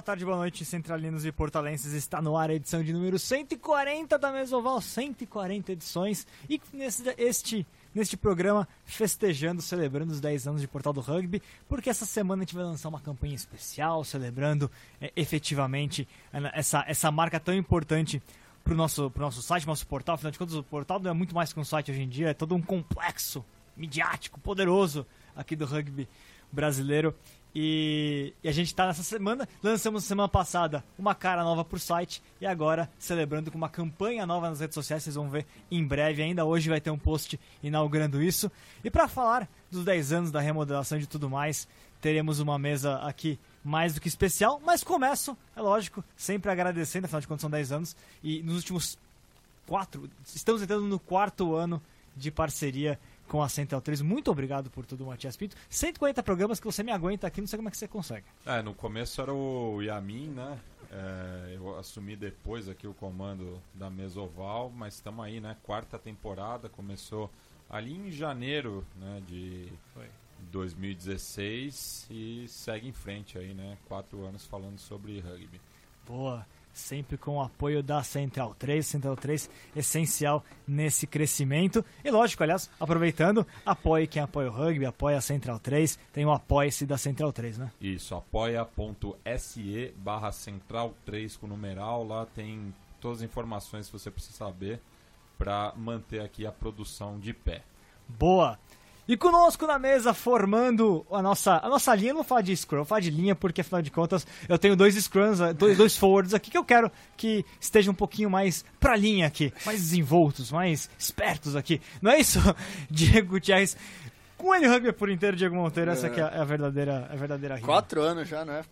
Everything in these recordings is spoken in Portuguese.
boa tarde, boa noite, centralinos e portalenses. Está no ar a edição de número 140 da Mesoval, 140 edições. E nesse, este, neste programa, festejando, celebrando os 10 anos de Portal do Rugby, porque essa semana a gente vai lançar uma campanha especial, celebrando é, efetivamente essa, essa marca tão importante para o nosso, nosso site, nosso portal. Afinal de contas, o portal não é muito mais que um site hoje em dia, é todo um complexo midiático, poderoso aqui do rugby brasileiro. E, e, a gente está nessa semana, lançamos semana passada uma cara nova para o site e agora celebrando com uma campanha nova nas redes sociais, vocês vão ver em breve, ainda hoje vai ter um post inaugurando isso. E para falar dos 10 anos da remodelação e de tudo mais, teremos uma mesa aqui mais do que especial, mas começo, é lógico, sempre agradecendo, afinal de contas são 10 anos, e nos últimos quatro, estamos entrando no quarto ano de parceria com a Central 3. Muito obrigado por tudo, Matias Pinto. 140 programas que você me aguenta aqui, não sei como é que você consegue. É, no começo era o Yamin, né? É, eu assumi depois aqui o comando da Mesoval, mas estamos aí, né? Quarta temporada, começou ali em janeiro né, de Foi. 2016 e segue em frente aí, né? Quatro anos falando sobre rugby. Boa sempre com o apoio da Central 3. Central 3 essencial nesse crescimento. E lógico, aliás, aproveitando, apoie quem apoia o rugby, apoia a Central 3. Tem o apoia-se da Central 3, né? Isso, apoia.se barra Central 3 com numeral. Lá tem todas as informações que você precisa saber para manter aqui a produção de pé. Boa! E conosco na mesa, formando a nossa, a nossa linha, não vou falar de scrum, vou falar de linha, porque afinal de contas eu tenho dois scrums, dois, dois forwards aqui que eu quero que estejam um pouquinho mais pra linha aqui, mais desenvoltos, mais espertos aqui. Não é isso, Diego Gutierrez? Com ele rugby por inteiro, Diego Monteiro, é. essa aqui é a verdadeira, a verdadeira rima. Quatro anos já, né?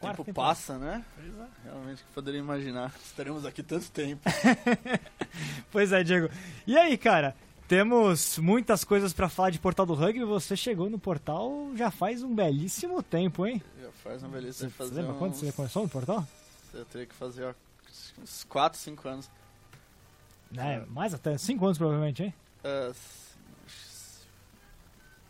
O tempo passa, né? É. Realmente que poderia imaginar. Estaremos aqui tanto tempo. pois é, Diego. E aí, cara? Temos muitas coisas para falar de Portal do Rugby. Você chegou no portal já faz um belíssimo tempo, hein? Já faz um belíssimo tempo. Você lembra uns... quando você começou no portal? Eu teria que fazer ó, uns 4, 5 anos. É, mais até 5 anos provavelmente, hein? Uh,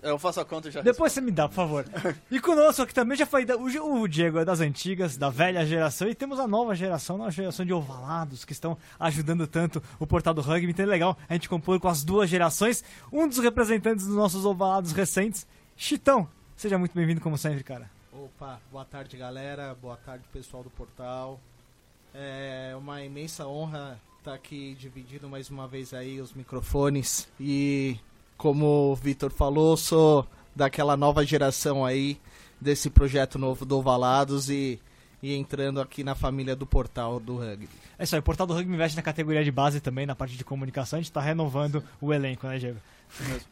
eu faço a conta e já. Depois respondo. você me dá, por favor. E conosco aqui também já foi o Diego é das antigas, da velha geração, e temos a nova geração, a geração de ovalados que estão ajudando tanto o portal do rugby. Então é legal a gente compor com as duas gerações. Um dos representantes dos nossos ovalados recentes, Chitão. Seja muito bem-vindo, como sempre, cara. Opa, boa tarde, galera. Boa tarde, pessoal do portal. É uma imensa honra estar aqui dividindo mais uma vez aí os microfones e como o Vitor falou, sou daquela nova geração aí, desse projeto novo do Ovalados e, e entrando aqui na família do portal do rugby. É isso aí, o portal do rugby investe na categoria de base também, na parte de comunicação, a gente está renovando o elenco, né, Diego?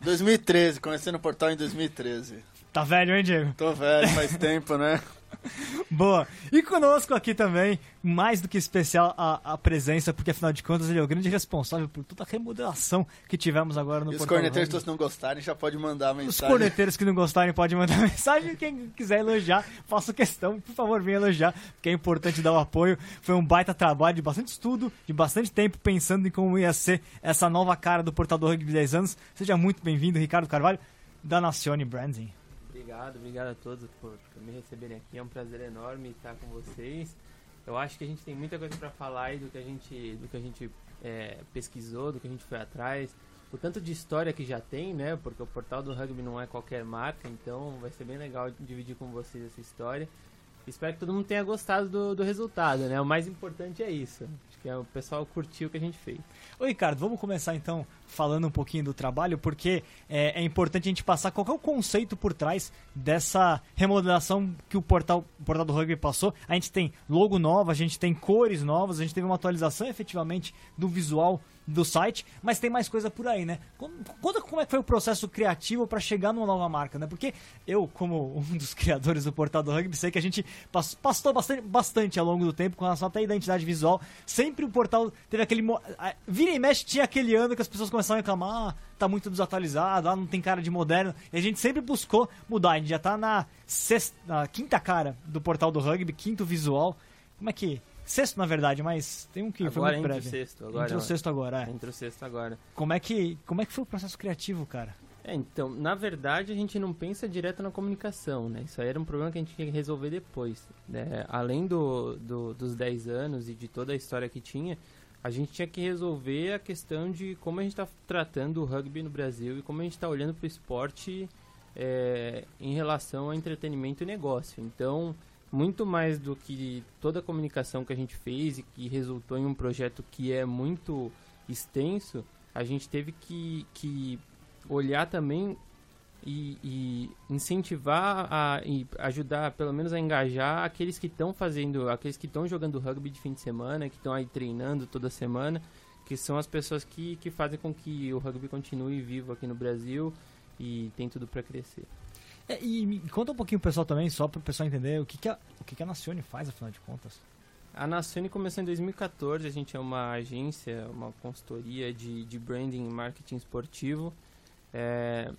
2013, comecei no portal em 2013. Tá velho, hein, Diego? Tô velho, faz tempo, né? Boa. E conosco aqui também, mais do que especial a, a, presença, porque afinal de contas ele é o grande responsável por toda a remodelação que tivemos agora no e os corneteiros que não gostarem já pode mandar mensagem. Os corneteiros que não gostarem podem mandar mensagem. Quem quiser elogiar, faça questão, por favor, venha elogiar, porque é importante dar o apoio. Foi um baita trabalho de bastante estudo, de bastante tempo pensando em como ia ser essa nova cara do Portal do Rugby 10 anos. Seja muito bem-vindo, Ricardo Carvalho, da Nacione Branding. Obrigado, obrigado a todos por, me receberem aqui. É um prazer enorme estar com vocês. Eu acho que a gente tem muita coisa para falar aí do que a gente, do que a gente é, pesquisou, do que a gente foi atrás, o tanto de história que já tem, né? Porque o portal do rugby não é qualquer marca, então vai ser bem legal dividir com vocês essa história. Espero que todo mundo tenha gostado do, do resultado, né? O mais importante é isso. Acho que é, o pessoal curtiu o que a gente fez. Ô Ricardo, vamos começar então falando um pouquinho do trabalho, porque é, é, importante a gente passar qual é o conceito por trás dessa remodelação que o portal, o portal do rugby passou. A gente tem logo nova, a gente tem cores novas, a gente teve uma atualização efetivamente do visual do site, mas tem mais coisa por aí, né? Conta como é que foi o processo criativo para chegar numa nova marca, né? Porque eu, como um dos criadores do portal do rugby, sei que a gente passou bastante, bastante ao longo do tempo com relação até a identidade visual. Sempre o portal teve aquele. Vira e mexe tinha aquele ano que as pessoas começaram a reclamar, ah, tá muito desatualizado, ah, não tem cara de moderno. E a gente sempre buscou mudar. A gente já tá na, sexta, na quinta cara do portal do rugby, quinto visual. Como é que Sexto, na verdade, mas tem um que agora foi muito breve. Sexto agora. Entre o sexto agora, é. Entre o sexto agora. Como é que, como é que foi o processo criativo, cara? É, então, na verdade, a gente não pensa direto na comunicação, né? Isso aí era um problema que a gente tinha que resolver depois. Né? Além do, do, dos 10 anos e de toda a história que tinha, a gente tinha que resolver a questão de como a gente está tratando o rugby no Brasil e como a gente está olhando para o esporte é, em relação a entretenimento e negócio. Então, muito mais do que toda a comunicação que a gente fez e que resultou em um projeto que é muito extenso, a gente teve que, que olhar também e, e, incentivar a e ajudar pelo menos a engajar aqueles que estão fazendo aqueles que estão jogando rugby de fim de semana que estão aí treinando toda semana que são as pessoas que, que fazem com que o rugby continue vivo aqui no Brasil e tem tudo para crescer. É, e conta um pouquinho o pessoal também só para o pessoal entender o que que a, o que que a Nacione faz afinal de contas? A Nacione começou em 2014 a gente é uma agência uma consultoria de, de branding e marketing esportivo. É,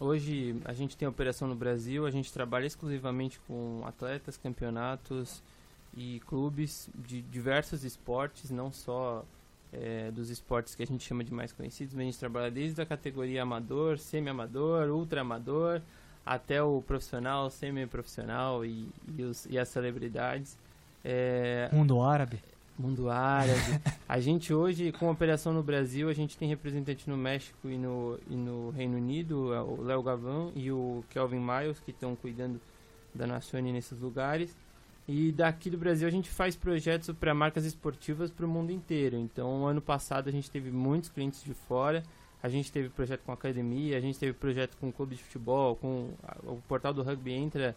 hoje a gente tem operação no Brasil, a gente trabalha exclusivamente com atletas, campeonatos e clubes de diversos esportes, não só é, dos esportes que a gente chama de mais conhecidos, mas a gente trabalha desde a categoria amador, semi-amador, ultra-amador, até o profissional, semi-profissional e, e, e, as celebridades. É, Mundo árabe mundo árabe. a gente hoje, com operação no Brasil, a gente tem representante no México e no, e no Reino Unido, é o Léo Gavão e o Kelvin Miles, que estão cuidando da Nacione nesses lugares. E daqui do Brasil a gente faz projetos para marcas esportivas para o mundo inteiro. Então, ano passado a gente teve muitos clientes de fora. A gente teve projeto com academia, a gente teve projeto com clube de futebol, com o portal do rugby entra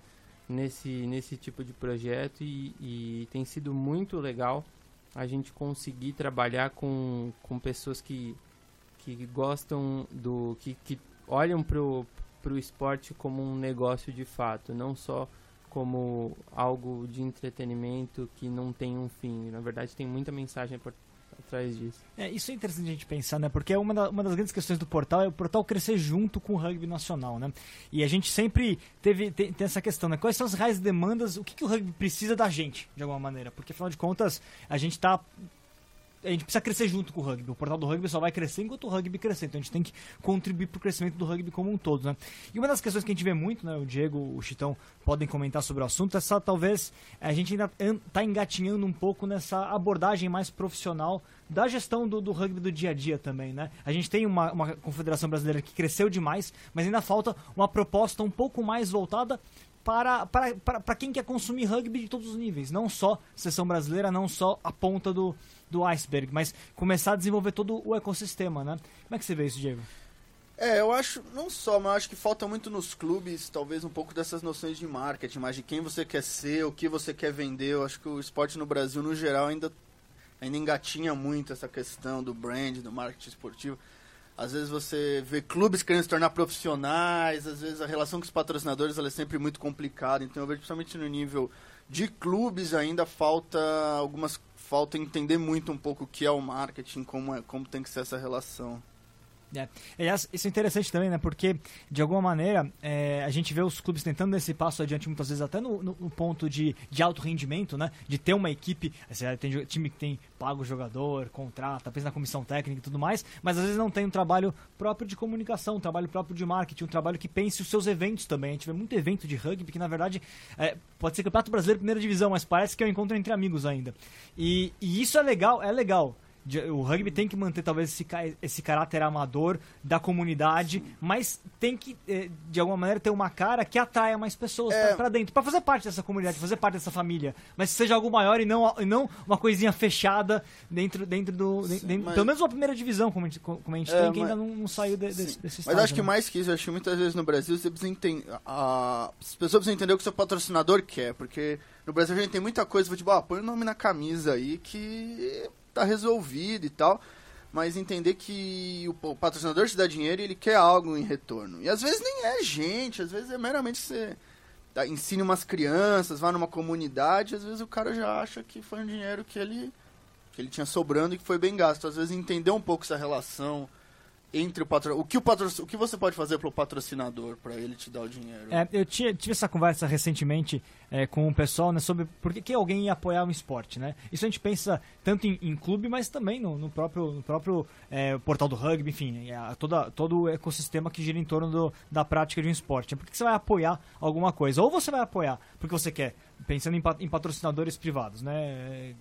nesse nesse tipo de projeto e, e tem sido muito legal a gente conseguir trabalhar com, com pessoas que, que gostam do. que, que olham pro, pro esporte como um negócio de fato, não só como algo de entretenimento que não tem um fim. Na verdade, tem muita mensagem por atrás disso. É, isso é interessante a gente pensar, né? Porque é uma, da, uma das grandes questões do portal é o portal crescer junto com o rugby nacional, né? E a gente sempre teve tem, tem essa questão, né? Quais são as reais demandas, o que, que o rugby precisa da gente, de alguma maneira? Porque afinal de contas, a gente está a gente precisa crescer junto com o rugby. O portal do rugby só vai crescer enquanto o rugby crescer. Então a gente tem que contribuir para o crescimento do rugby como um todo, né? E uma das questões que a gente vê muito, né? O Diego, o Chitão podem comentar sobre o assunto. Essa talvez a gente ainda está engatinhando um pouco nessa abordagem mais profissional da gestão do, do rugby do dia a dia também, né? A gente tem uma, uma confederação brasileira que cresceu demais, mas ainda falta uma proposta um pouco mais voltada para, para, para, para quem quer consumir rugby de todos os níveis, não só sessão brasileira, não só a ponta do, do iceberg, mas começar a desenvolver todo o ecossistema, né? Como é que você vê isso, Diego? É, eu acho, não só, mas acho que falta muito nos clubes, talvez um pouco dessas noções de marketing, mas de quem você quer ser, o que você quer vender. Eu acho que o esporte no Brasil, no geral, ainda, ainda engatinha muito essa questão do brand, do marketing esportivo. Às vezes você vê clubes querendo se tornar profissionais, às vezes a relação com os patrocinadores é sempre muito complicada. Então eu vejo principalmente no nível de clubes ainda falta algumas falta entender muito um pouco o que é o marketing, como, é, como tem que ser essa relação. É. Aliás, isso é interessante também, né? Porque, de alguma maneira, é, a gente vê os clubes tentando esse passo adiante, muitas vezes até no, no, no ponto de, de alto rendimento, né? De ter uma equipe, assim, tem time que tem pago o jogador, contrata, pensa na comissão técnica e tudo mais, mas às vezes não tem um trabalho próprio de comunicação, um trabalho próprio de marketing, um trabalho que pense os seus eventos também. A gente vê muito evento de rugby que, na verdade, é, pode ser campeonato brasileiro primeira divisão, mas parece que é um encontro entre amigos ainda. E, e isso é legal, é legal o rugby tem que manter talvez esse, esse caráter amador da comunidade, mas tem que, eh, de alguma maneira, ter uma cara que atraia mais pessoas é... para dentro, para fazer parte dessa comunidade, fazer parte dessa família, mas que seja algo maior e não, e não uma coisinha fechada dentro, dentro do. Sim, dentro, mas... Pelo menos uma primeira divisão, como a gente, como a gente é, tem, que ainda não, não saiu de, desse, desse estágio, Mas acho né? que mais que isso, eu acho que muitas vezes no Brasil você precisa entender, a, as pessoas precisam entender o que o seu patrocinador quer, porque no Brasil a gente tem muita coisa, futebol, ah, põe o nome na camisa aí que tá resolvido e tal. Mas entender que o patrocinador te dá dinheiro e ele quer algo em retorno. E às vezes nem é gente, às vezes é meramente você tá, ensine umas crianças, vá numa comunidade, às vezes o cara já acha que foi um dinheiro que ele, que ele tinha sobrando e que foi bem gasto. Às vezes entender um pouco essa relação entre o patro... o que o patro... o que você pode fazer pro patrocinador para ele te dar o dinheiro? É, eu tinha, tive essa conversa recentemente é, com o pessoal né, sobre por que, que alguém ia apoiar um esporte, né? Isso a gente pensa tanto em, em clube, mas também no, no próprio, no próprio é, portal do rugby, enfim, é, toda, todo o ecossistema que gira em torno do, da prática de um esporte. Por que, você vai apoiar alguma coisa? Ou você vai apoiar porque você quer, pensando em, em patrocinadores privados, né?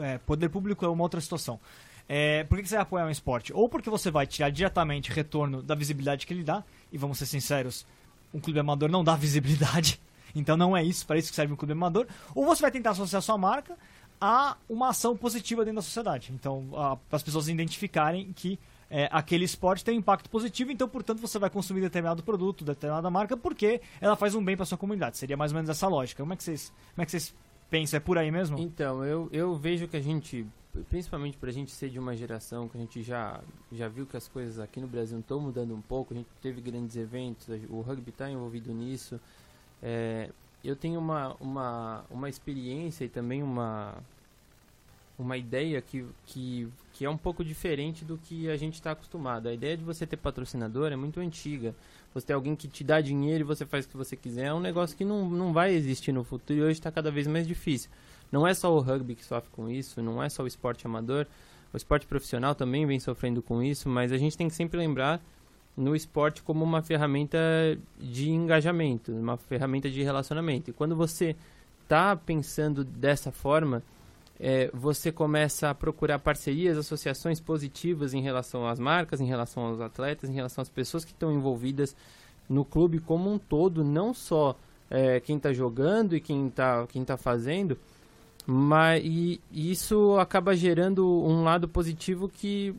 É, poder público é uma outra situação. É, por que você vai apoiar um esporte? Ou porque você vai tirar diretamente retorno da visibilidade que ele dá, e vamos ser sinceros, um clube amador não dá visibilidade, então não é isso, para isso que serve um clube amador, ou você vai tentar associar sua marca a uma ação positiva dentro da sociedade. Então, para as pessoas identificarem que é, aquele esporte tem um impacto positivo, então, portanto, você vai consumir determinado produto, determinada marca, porque ela faz um bem para sua comunidade. Seria mais ou menos essa lógica. Como é que vocês, como é que vocês pensam? É por aí mesmo? Então, eu, eu vejo que a gente principalmente para a gente ser de uma geração que a gente já, já viu que as coisas aqui no Brasil estão mudando um pouco, a gente teve grandes eventos, o rugby está envolvido nisso. É, eu tenho uma, uma, uma experiência e também uma, uma ideia que, que, que é um pouco diferente do que a gente está acostumado. A ideia de você ter patrocinador é muito antiga. Você ter alguém que te dá dinheiro e você faz o que você quiser é um negócio que não, não vai existir no futuro e hoje está cada vez mais difícil. Não é só o rugby que sofre com isso, não é só o esporte amador. O esporte profissional também vem sofrendo com isso, mas a gente tem que sempre lembrar no esporte como uma ferramenta de engajamento, uma ferramenta de relacionamento. E quando você está pensando dessa forma, é, você começa a procurar parcerias, associações positivas em relação às marcas, em relação aos atletas, em relação às pessoas que estão envolvidas no clube como um todo, não só é, quem está jogando e quem está quem tá fazendo, mas e, isso acaba gerando um lado positivo que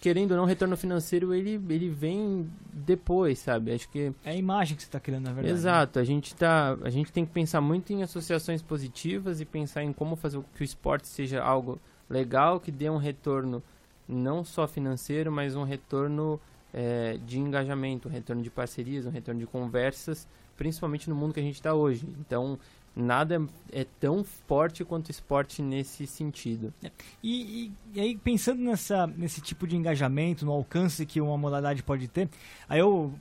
querendo ou não, retorno financeiro ele, ele vem depois, sabe? Acho que é a imagem que você está criando, na verdade. Né? Exato. Né? A gente tá, a gente tem que pensar muito em associações positivas e pensar em como fazer que o esporte seja algo legal, que dê um retorno não só financeiro, mas um retorno é, de engajamento, um retorno de parcerias, um retorno de conversas, principalmente no mundo que a gente está hoje. Então, nada é tão forte quanto o esporte nesse sentido. É. E, e, e, aí, pensando nessa, nesse tipo de engajamento, no alcance que uma modalidade pode ter, aí eu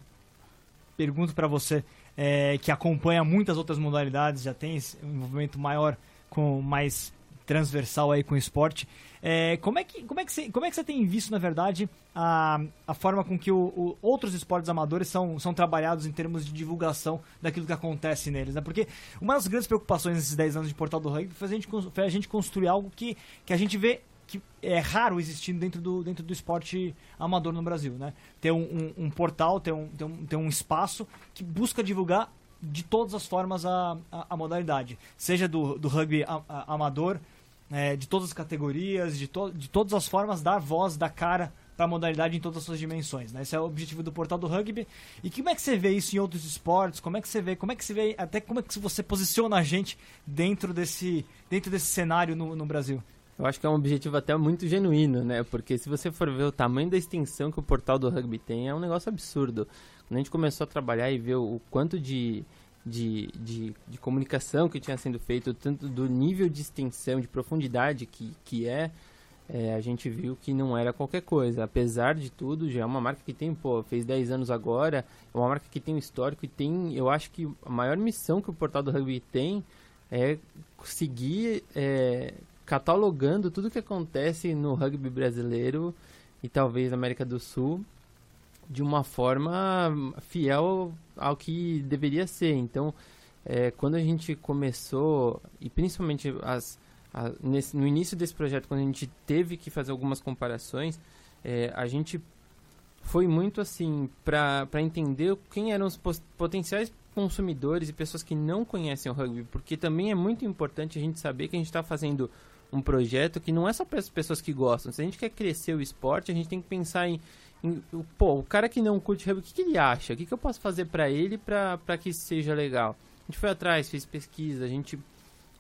pergunto para você é, que acompanha muitas outras modalidades, já tem um envolvimento maior com mais transversal aí com o esporte. É, como, é que, como, é que você, como é que você tem visto, na verdade, a, a forma com que o, o, outros esportes amadores são, são trabalhados em termos de divulgação daquilo que acontece neles? Né? Porque uma das grandes preocupações nesses 10 anos de Portal do Rugby foi a gente, foi a gente construir algo que, que a gente vê que é raro existindo dentro do, dentro do esporte amador no Brasil, né? Ter um, um, um portal, ter um, ter, um, ter um espaço que busca divulgar de todas as formas a, a, a modalidade. Seja do, do rugby a, amador, é, de todas as categorias, de, to de todas as formas, dar voz, dar cara para a modalidade em todas as suas dimensões. Né? Esse é o objetivo do portal do rugby. E como é que você vê isso em outros esportes? Como é que você vê? Como é que você vê? Até como é que você posiciona a gente dentro desse, dentro desse cenário no, no Brasil? Eu acho que é um objetivo até muito genuíno, né? Porque se você for ver o tamanho da extensão que o portal do rugby tem, é um negócio absurdo. Quando a gente começou a trabalhar e ver o quanto de de, de, de, comunicação que tinha sendo feito, tanto do nível de extensão, de profundidade que, que é, é, a gente viu que não era qualquer coisa. Apesar de tudo, já é uma marca que tem, pô, fez 10 anos agora, é uma marca que tem um histórico e tem, eu acho que a maior missão que o portal do rugby tem é seguir é, catalogando tudo que acontece no rugby brasileiro e talvez na América do Sul de uma forma fiel ao que deveria ser. Então, é, quando a gente começou, e principalmente as, a, nesse, no início desse projeto, quando a gente teve que fazer algumas comparações, é, a gente foi muito assim para entender quem eram os potenciais consumidores e pessoas que não conhecem o rugby, porque também é muito importante a gente saber que a gente está fazendo um projeto que não é só para as pessoas que gostam. Se a gente quer crescer o esporte, a gente tem que pensar em pô, o cara que não curte rugby, o que, que ele acha? O que, que eu posso fazer para ele para que seja legal? A gente foi atrás, fez pesquisa, a gente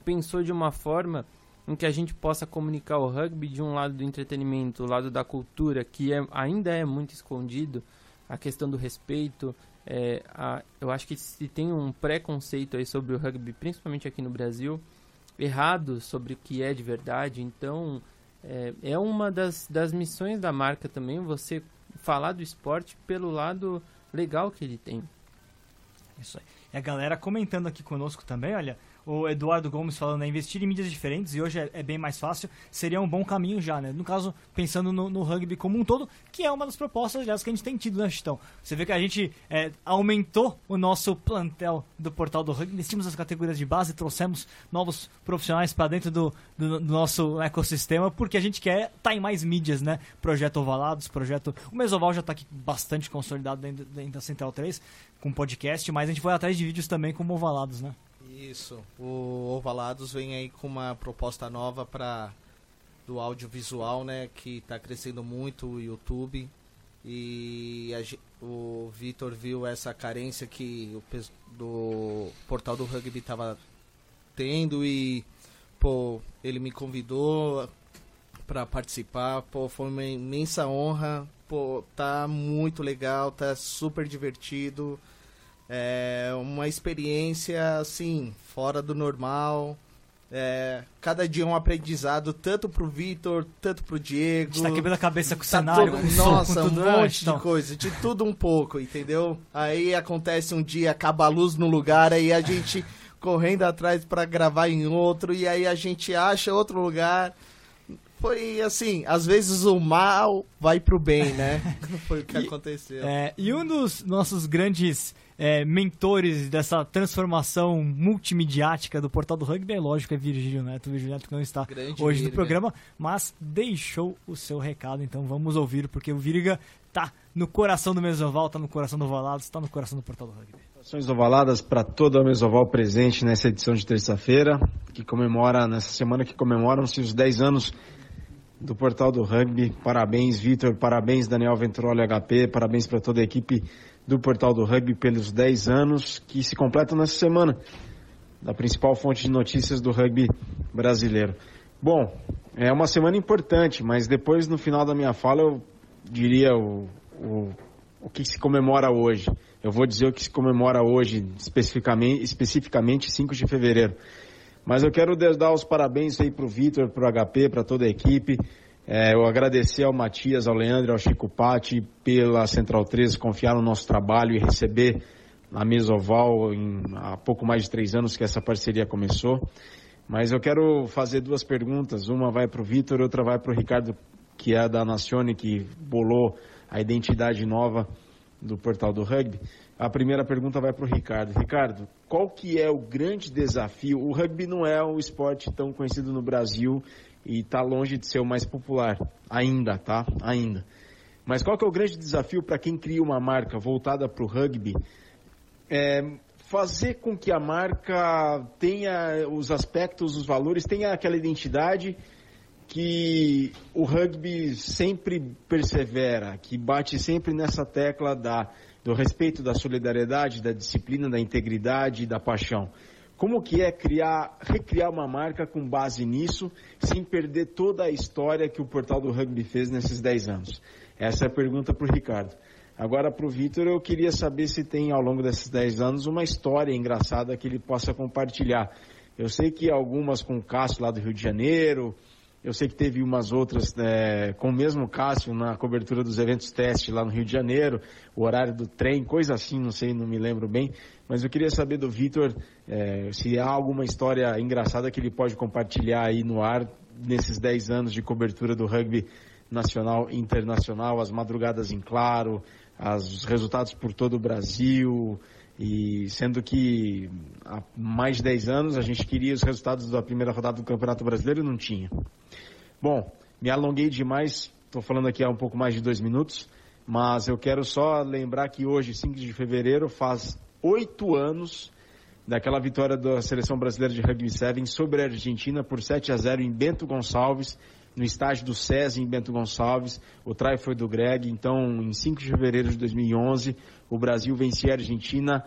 pensou de uma forma em que a gente possa comunicar o rugby de um lado do entretenimento, o lado da cultura, que é, ainda é muito escondido, a questão do respeito. É, a, eu acho que se tem um preconceito aí sobre o rugby, principalmente aqui no Brasil, errado sobre o que é de verdade. Então, é, é uma das, das missões da marca também você falar do esporte pelo lado legal que ele tem. Isso aí. E a galera comentando aqui conosco também, olha, o Eduardo Gomes falando, né, investir em mídias diferentes, e hoje é, é, bem mais fácil, seria um bom caminho já, né? No caso, pensando no, no, rugby como um todo, que é uma das propostas, aliás, que a gente tem tido, né, Chitão? Você vê que a gente é, aumentou o nosso plantel do portal do rugby, investimos as categorias de base, trouxemos novos profissionais para dentro do, do, do, nosso ecossistema, porque a gente quer estar tá em mais mídias, né? Projeto Ovalados, projeto... O Mesoval já está aqui bastante consolidado dentro, dentro da Central 3, com podcast, mas a gente foi atrás de vídeos também como Ovalados, né? Isso. O Ovalados vem aí com uma proposta nova para do audiovisual, né, que está crescendo muito o YouTube e a, o Vitor viu essa carência que o do portal do rugby estava tendo e pô, ele me convidou para participar, pô, foi uma imensa honra, pô, tá muito legal, tá super divertido. É uma experiência, assim, fora do normal. É, cada dia um aprendizado, tanto pro Vitor, tanto pro Diego. A gente tá quebrando a cabeça com o tá cenário. Todo, nossa, um monte de coisa, de tudo um pouco, entendeu? Aí acontece um dia, acaba a luz no lugar, aí a gente correndo atrás para gravar em outro, e aí a gente acha outro lugar. Foi assim, às vezes o mal vai pro bem, né? Foi o que e, aconteceu. É, e um dos nossos grandes é, mentores dessa transformação multimediática do Portal do Rugby, é lógico, é Virgílio Neto. Virgílio Neto que não está Grande hoje Virga. no programa, mas deixou o seu recado, então vamos ouvir, porque o Virga tá no coração do Mesoval, tá no coração do Ovalados, está no coração do Portal do Rugby. Ações ovaladas para toda a Mesoval presente nessa edição de terça-feira, que comemora, nessa semana que comemoram-se os 10 anos do Portal do Rugby. Parabéns, Vitor, parabéns, Daniel Venturoli HP, parabéns para toda a equipe do Portal do Rugby pelos 10 anos que se completam nessa semana, da principal fonte de notícias do rugby brasileiro. Bom, é uma semana importante, mas depois no final da minha fala eu diria o, o, o que se comemora hoje. Eu vou dizer o que se comemora hoje, especificamente, especificamente 5 de fevereiro. Mas eu quero dar os parabéns aí para o Vitor, para o HP, para toda a equipe. É, eu agradecer ao Matias, ao Leandro, ao Chico Patti pela Central 13 confiar no nosso trabalho e receber a Mesoval em, há pouco mais de três anos que essa parceria começou. Mas eu quero fazer duas perguntas. Uma vai para o Vitor, outra vai para o Ricardo, que é da Nacione, que bolou a identidade nova do portal do rugby. A primeira pergunta vai para o Ricardo. Ricardo, qual que é o grande desafio? O rugby não é um esporte tão conhecido no Brasil e está longe de ser o mais popular. Ainda, tá? Ainda. Mas qual que é o grande desafio para quem cria uma marca voltada para o rugby? É fazer com que a marca tenha os aspectos, os valores, tenha aquela identidade que o rugby sempre persevera, que bate sempre nessa tecla da, do respeito, da solidariedade, da disciplina, da integridade da paixão. Como que é criar, recriar uma marca com base nisso, sem perder toda a história que o Portal do Rugby fez nesses 10 anos? Essa é a pergunta para o Ricardo. Agora, para o Vitor, eu queria saber se tem, ao longo desses 10 anos, uma história engraçada que ele possa compartilhar. Eu sei que algumas com o Cássio lá do Rio de Janeiro, eu sei que teve umas outras é, com o mesmo Cássio na cobertura dos eventos teste lá no Rio de Janeiro, o horário do trem, coisa assim, não sei, não me lembro bem. Mas eu queria saber do Vitor é, se há alguma história engraçada que ele pode compartilhar aí no ar nesses 10 anos de cobertura do rugby nacional e internacional, as madrugadas em claro, os resultados por todo o Brasil, e sendo que há mais de 10 anos a gente queria os resultados da primeira rodada do Campeonato Brasileiro e não tinha. Bom, me alonguei demais, estou falando aqui há um pouco mais de dois minutos, mas eu quero só lembrar que hoje, 5 de fevereiro, faz oito anos daquela vitória da Seleção Brasileira de Rugby 7 sobre a Argentina por 7 a 0 em Bento Gonçalves, no estádio do SESI em Bento Gonçalves. O try foi do Greg, então em 5 de fevereiro de 2011, o Brasil vencia a Argentina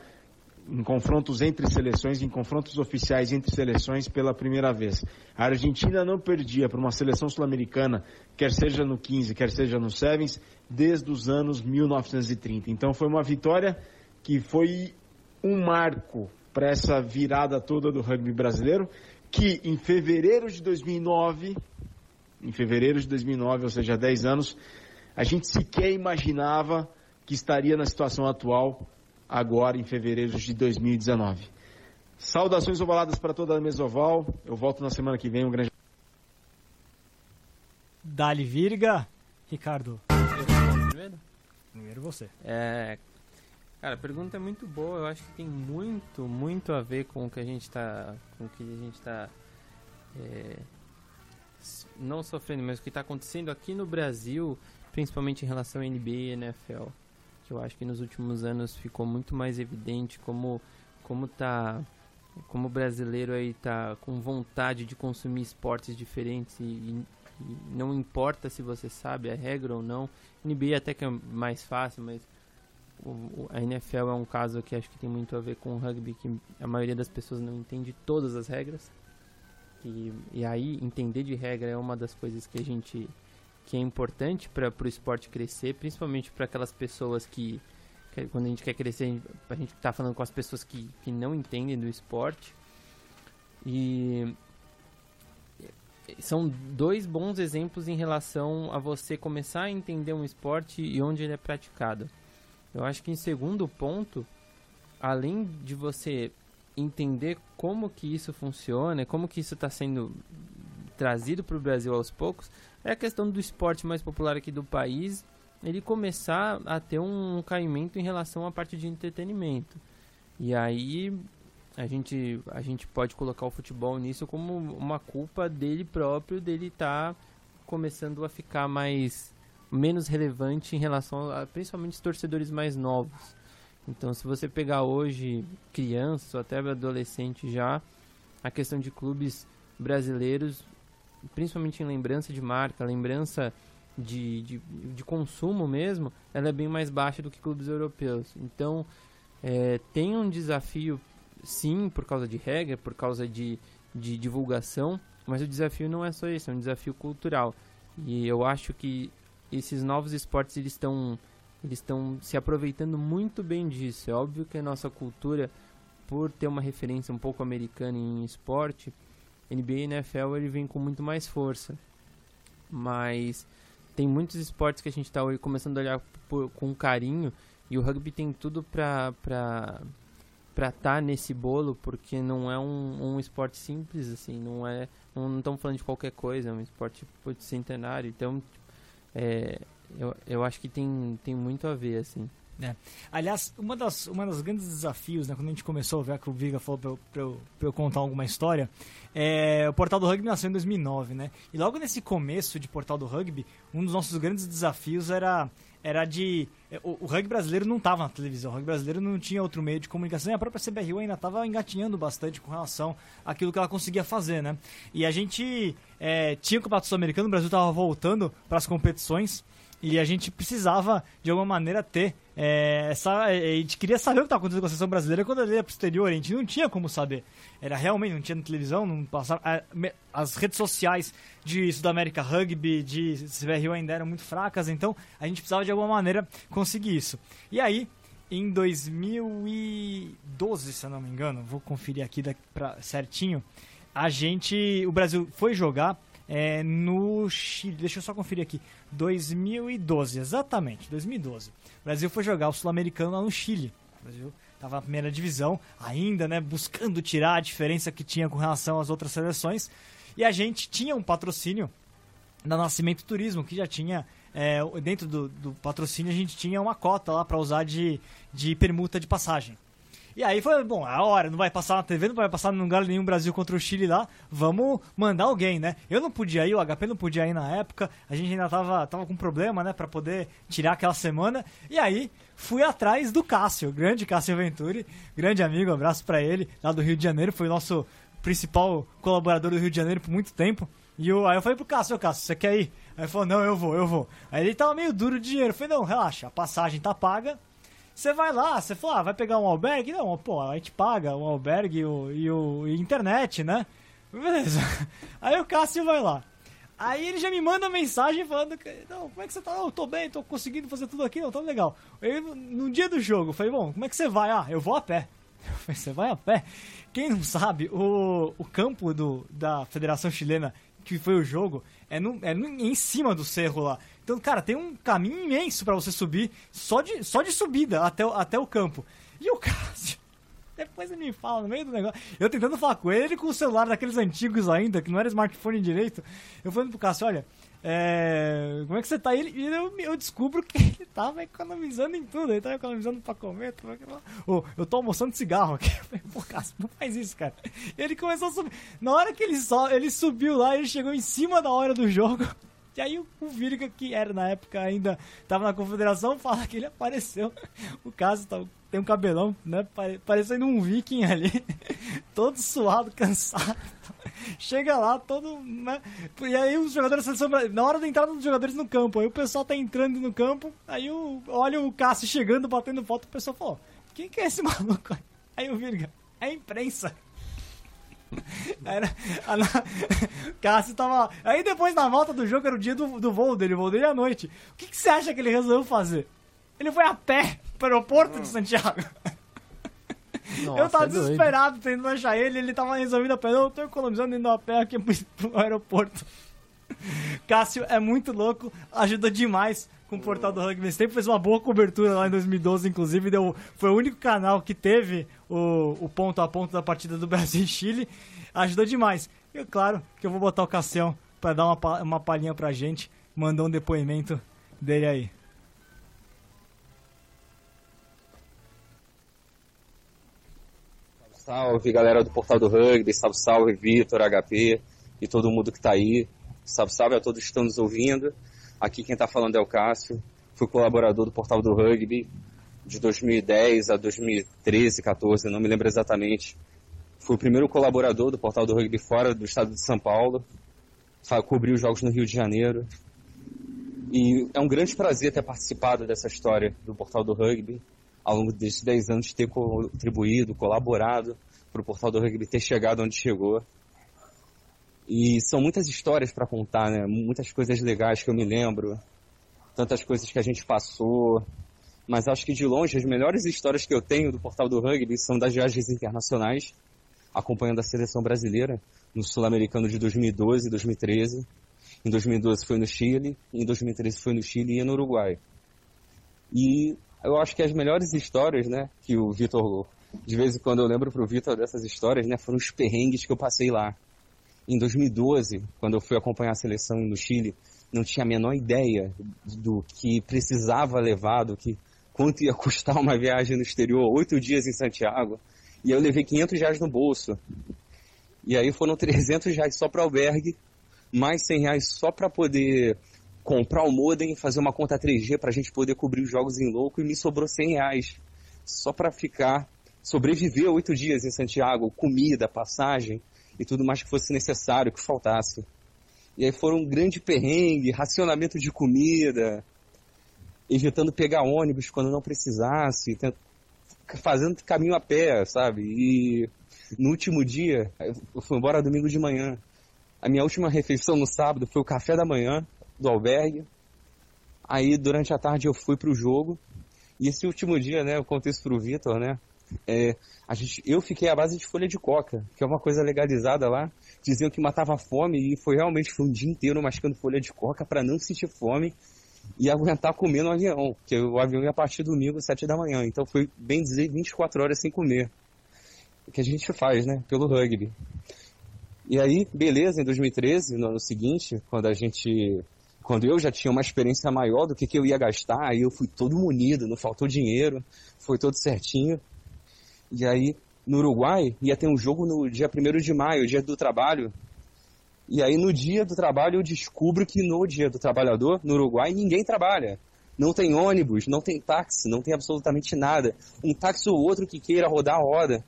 em confrontos entre seleções, em confrontos oficiais entre seleções pela primeira vez. A Argentina não perdia para uma seleção sul-americana, quer seja no 15, quer seja no Sevens, desde os anos 1930. Então foi uma vitória que foi um marco para essa virada toda do rugby brasileiro, que em fevereiro de 2009, em fevereiro de 2009, ou seja, há 10 anos, a gente sequer imaginava que estaria na situação atual agora em fevereiro de 2019. Saudações ovaladas para toda a Mesoval. Eu volto na semana que vem. Um grande Dali Virga. Ricardo, Primeiro? primeiro você. É, cara, a pergunta é muito boa. Eu acho que tem muito, muito a ver com o que a gente tá, com o que a gente tá é, não sofrendo, mas o que está acontecendo aqui no Brasil, principalmente em relação à NBA e NFL. Que eu acho que nos últimos anos ficou muito mais evidente como como tá como o brasileiro aí tá com vontade de consumir esportes diferentes e, e- e não importa se você sabe a regra ou não. NBA até que é mais fácil, mas a NFL é um caso que acho que tem muito a ver com o rugby, que a maioria das pessoas não entende todas as regras. E, e aí, entender de regra é uma das coisas que a gente que é importante para o esporte crescer, principalmente para aquelas pessoas que, que quando a gente quer crescer, a gente- a gente tá falando com as pessoas que, que não entendem do esporte. E são dois bons exemplos em relação a você começar a entender um esporte e onde ele é praticado. Eu acho que em segundo ponto, além de você entender como que isso funciona, como que isso está sendo trazido para o Brasil aos poucos, é a questão do esporte mais popular aqui do país, ele começar a ter um caimento em relação à parte de entretenimento. E aí a gente, a gente pode colocar o futebol nisso como uma culpa dele próprio, dele estar começando a ficar mais menos relevante em relação a principalmente os torcedores mais novos. Então, se você pegar hoje crianças ou até adolescentes já, a questão de clubes brasileiros, principalmente em lembrança de marca, lembrança de, de, de consumo mesmo, ela é bem mais baixa do que clubes europeus. Então, é, tem um desafio, sim, por causa de regra, por causa de, de divulgação, mas o desafio não é só esse, é um desafio cultural. E eu acho que esses novos esportes eles estão eles estão se aproveitando muito bem disso. É óbvio que a nossa cultura, por ter uma referência um pouco americana em esporte, NBA e NFL ele vem com muito mais força. Mas tem muitos esportes que a gente está começando a olhar por, com carinho e o rugby tem tudo para para estar nesse bolo porque não é um, um esporte simples assim não é não estamos falando de qualquer coisa é um esporte putz, centenário então é, eu, eu acho que tem, tem muito a ver assim Aliás, uma das, uma das grandes desafios, né, quando a gente começou a ver que o Viga falou pra eu, pra, eu, pra eu contar alguma história, é, o Portal do Rugby nasceu em 2009, né? E logo nesse começo de Portal do Rugby, um dos nossos grandes desafios era, era de... é, O, o rugby brasileiro não estava na televisão, o rugby brasileiro não tinha outro meio de comunicação, e a própria CBRU ainda estava engatinhando bastante com relação àquilo que ela conseguia fazer, né? E a gente é, tinha o Campeonato Sul-Americano, o Brasil estava voltando para as competições, e a gente precisava, de alguma maneira, ter é, essa. A gente queria saber o que estava acontecendo com a seleção brasileira quando ela ia pro exterior. A gente não tinha como saber. Era realmente, não tinha na televisão, não passava. me- As redes sociais de Sudamérica Rugby, de CBRU ainda eram muito fracas, então a gente precisava de alguma maneira conseguir isso. E aí, em 2012, se eu não me engano, vou conferir aqui certinho, a gente. O Brasil foi jogar é, no Chile. Deixa eu só conferir aqui. 2012, exatamente, 2012. O Brasil foi jogar o Sul-Americano lá no Chile. O Brasil estava na primeira divisão, ainda, né, buscando tirar a diferença que tinha com relação às outras seleções. E a gente tinha um patrocínio da Nascimento Turismo, que já tinha, é, dentro do, do patrocínio, a gente tinha uma cota lá para usar de, de permuta de passagem. E aí foi, bom, a hora, não vai passar na TV, não vai passar em lugar nenhum Brasil contra o Chile lá, vamos mandar alguém, né? Eu não podia ir, o HP não podia ir na época, a gente ainda tava, tava com problema, né, pra poder tirar aquela semana, e aí fui atrás do Cássio, grande Cássio Venturi, grande amigo, abraço pra ele, lá do Rio de Janeiro, foi o nosso principal colaborador do Rio de Janeiro por muito tempo, e eu, aí eu falei pro Cássio, Cássio, você quer ir? Aí ele falou, não, eu vou, eu vou. Aí ele tava meio duro de dinheiro, eu falei, não, relaxa, a passagem tá paga, você vai lá, você fala, ah, vai pegar um albergue? Não, pô, a gente paga o albergue e o, e o e internet, né? Beleza. Aí o Cássio vai lá. Aí ele já me manda mensagem falando que, não, como é que você tá? Não, eu tô bem, tô conseguindo fazer tudo aqui, não, tá legal. Aí, no dia do jogo, eu falei, bom, como é que você vai? Ah, eu vou a pé. Eu falei, você vai a pé? Quem não sabe, o, o campo do, da Federação Chilena, que foi o jogo, é, no, é no, em cima do cerro lá. Então, cara, tem um caminho imenso para você subir, só de, só de subida até, até o campo. E o Cássio, depois ele me fala no meio do negócio, eu tentando falar com ele, ele com o celular daqueles antigos ainda, que não era smartphone direito, eu falando pro Cássio, olha, é, como é que você tá? E ele, e eu, eu descubro que ele tava economizando em tudo, ele tava economizando pra comer, tava, Ô, eu tô almoçando cigarro aqui. Pô, Cássio, não faz isso, cara. Ele começou a subir. Na hora que ele, só, ele subiu lá, ele chegou em cima da hora do jogo. E aí o, Virga, que era na época ainda, tava na confederação, fala que ele apareceu. O Cássio tá, tem um cabelão, né? pare- Parecendo um viking ali. Todo suado, cansado. Chega lá, todo. Né? E aí os jogadores na hora da entrada dos jogadores no campo, aí o pessoal tá entrando no campo, aí o, olha o Cássio chegando, batendo foto, o pessoal falou, quem que é esse maluco? aí?" Aí o Virga, é a imprensa. Era, a, na, Cássio tava. Aí depois na volta do jogo era o dia do, do voo dele, o voo dele à noite. O que, que você acha que ele resolveu fazer? Ele foi a pé pro aeroporto de Santiago. eu tava é doido. desesperado tentando achar ele, ele tava resolvido a pé. Eu tô economizando indo a pé aqui pro, pro aeroporto. Cássio é muito louco, ajuda demais com o portal do rugby. Sempre fez uma boa cobertura lá em 2012, inclusive. Deu, foi o único canal que teve o, o ponto a ponto da partida do Brasil e Chile. Ajudou demais. E claro que eu vou botar o Cassião pra dar uma, uma palhinha pra gente. Mandou um depoimento dele aí. Salve galera do Portal do Rugby, salve, salve Vitor, HP e todo mundo que tá aí. Salve, salve a todos que estão nos ouvindo. Aqui quem tá falando é o Cássio, fui colaborador do Portal do Rugby de 2010 a 2013, 14, não me lembro exatamente. Fui o primeiro colaborador do Portal do Rugby fora do estado de São Paulo. Cobri os jogos no Rio de Janeiro. E é um grande prazer ter participado dessa história do Portal do Rugby ao longo desses 10 anos ter contribuído, colaborado para o Portal do Rugby ter chegado onde chegou. E são muitas histórias para contar, né? Muitas coisas legais que eu me lembro, tantas coisas que a gente passou. Mas acho que de longe as melhores histórias que eu tenho do Portal do Rugby são das viagens internacionais, acompanhando a seleção brasileira no Sul-Americano de 2012 e 2013. Em 2012 foi no Chile, em 2013 foi no Chile e no Uruguai. E eu acho que as melhores histórias, né, que o Vitor, de vez em quando eu lembro pro Vitor dessas histórias, né, foram os perrengues que eu passei lá. Em 2012, quando eu fui acompanhar a seleção no Chile, não tinha a menor ideia do que precisava levar, do que quanto ia custar uma viagem no exterior, oito dias em Santiago. E eu levei 500 reais no bolso. E aí foram 300 reais só para albergue, mais 100 reais só para poder comprar o modem, fazer uma conta 3G para a gente poder cobrir os jogos em louco e me sobrou 100 reais só para ficar, sobreviver oito dias em Santiago, comida, passagem e tudo mais que fosse necessário, que faltasse. E aí foram um grande perrengue, racionamento de comida, evitando pegar ônibus quando não precisasse, fazendo caminho a pé, sabe? E no último dia, eu fui embora domingo de manhã. A minha última refeição no sábado foi o café da manhã do albergue. Aí durante a tarde eu fui pro jogo. E esse último dia, né, eu contei isso pro Vitor, né? É, a gente, eu fiquei à base de folha de coca, que é uma coisa legalizada lá. Diziam que matava fome e foi realmente foi um dia inteiro mascando folha de coca para não sentir fome e aguentar comer no avião, porque o avião ia partir domingo às 7 da manhã. Então foi bem dizer 24 horas sem comer. O que a gente faz, né, pelo rugby. E aí, beleza, em 2013, no ano seguinte, quando a gente. Quando eu já tinha uma experiência maior do que, que eu ia gastar, aí eu fui todo munido, não faltou dinheiro, foi todo certinho. E aí, no Uruguai, ia ter um jogo no dia 1 de maio, dia do trabalho. E aí, no dia do trabalho, eu descubro que no dia do trabalhador, no Uruguai, ninguém trabalha. Não tem ônibus, não tem táxi, não tem absolutamente nada. Um táxi ou outro que queira rodar a roda.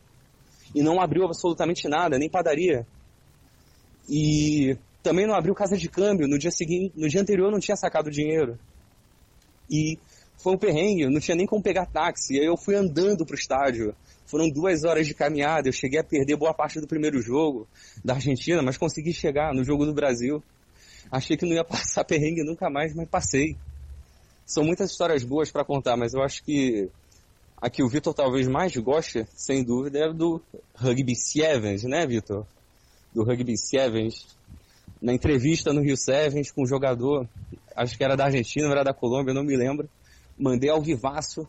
E não abriu absolutamente nada, nem padaria. E também não abriu casa de câmbio. No dia seguinte, no dia anterior não tinha sacado dinheiro. E foi um perrengue, não tinha nem como pegar táxi. Aí eu fui andando pro estádio. Foram duas horas de caminhada. Eu cheguei a perder boa parte do primeiro jogo da Argentina, mas consegui chegar no jogo do Brasil. Achei que não ia passar perrengue nunca mais, mas passei. São muitas histórias boas para contar, mas eu acho que a que o Vitor talvez mais goste, sem dúvida, é do Rugby Sevens, né, Vitor? Do Rugby Sevens. na entrevista no Rio Sevens com um jogador, acho que era da Argentina, era da Colômbia, não me lembro. Mandei ao vivaço,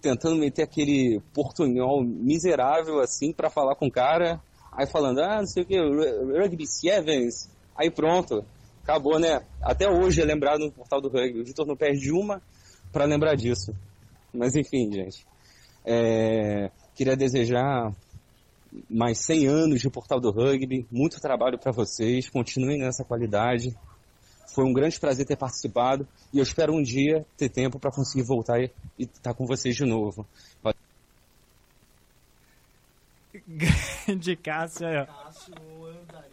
tentando meter aquele portunhol miserável assim para falar com o cara. Aí falando, ah, não sei o que, Rugby Sevens. Aí pronto, acabou, né? Até hoje é lembrado no portal do rugby. O Vitor não perde uma para lembrar disso. Mas enfim, gente. É, queria desejar mais 100 anos de Portal do Rugby, muito trabalho para vocês, continuem nessa qualidade. Foi um grande prazer ter participado e eu espero um dia ter tempo para conseguir voltar e estar tá com vocês de novo. Grande Cássio. Cássio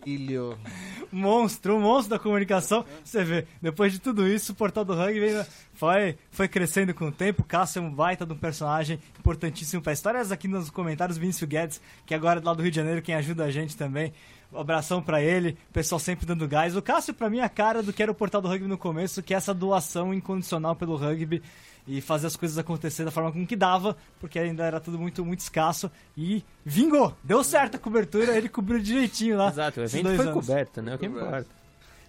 Andarilho. Monstro, um monstro da comunicação. Você vê, depois de tudo isso, o Portal do Rugby foi, foi crescendo com o tempo. Cássio é um baita de um personagem importantíssimo para histórias aqui nos comentários. Vinícius Guedes, que agora é lá do Rio de Janeiro, quem ajuda a gente também. Um abração para ele, o pessoal sempre dando gás. O Cássio, para mim, é a cara do que era o Portal do Rugby no começo, que é essa doação incondicional pelo rugby e fazer as coisas acontecer da forma como que dava, porque ainda era tudo muito, muito escasso. E vingou! Deu certo a cobertura, ele cobriu direitinho lá. Exato, o evento foi anos. coberto, né? O que importa.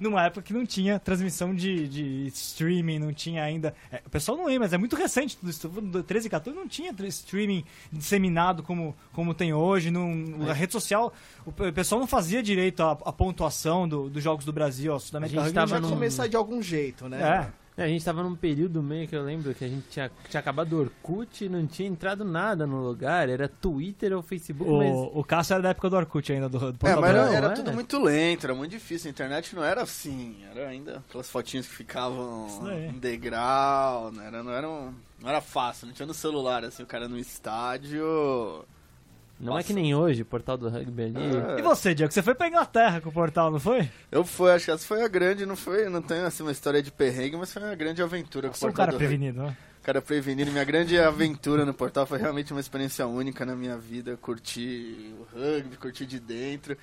Numa época que não tinha transmissão de, de streaming, não tinha ainda. É, o pessoal não lembra, mas é muito recente tudo isso. Do 13 e 14 não tinha streaming disseminado como, como tem hoje. Não, é. A rede social, o pessoal não fazia direito a, a pontuação dos do Jogos do Brasil, a Sudamérica. A gente tava num... começar de algum jeito, né? É. É, a gente tava num período meio que eu lembro que a gente tinha, tinha acabado o Orkut e não tinha entrado nada no lugar. Era Twitter ou Facebook, o, mas... O Cássio era da época do Orkut ainda, do, do É, mas era, era tudo muito lento, era muito difícil. A internet não era assim, era ainda aquelas fotinhas que ficavam em degrau, não era, não, era, um, não era fácil, não tinha no celular, assim, o cara no estádio... Não Nossa. é que nem hoje, o portal do rugby ali. É. E você, Diego? Você foi pra Inglaterra com o portal, não foi? Eu fui, acho que essa foi a grande, não foi, não tem assim uma história de perrengue, mas foi uma grande aventura com o portal. um cara prevenido, né? Cara prevenido. Minha grande aventura no portal foi realmente uma experiência única na minha vida. Curti o rugby, curti de dentro.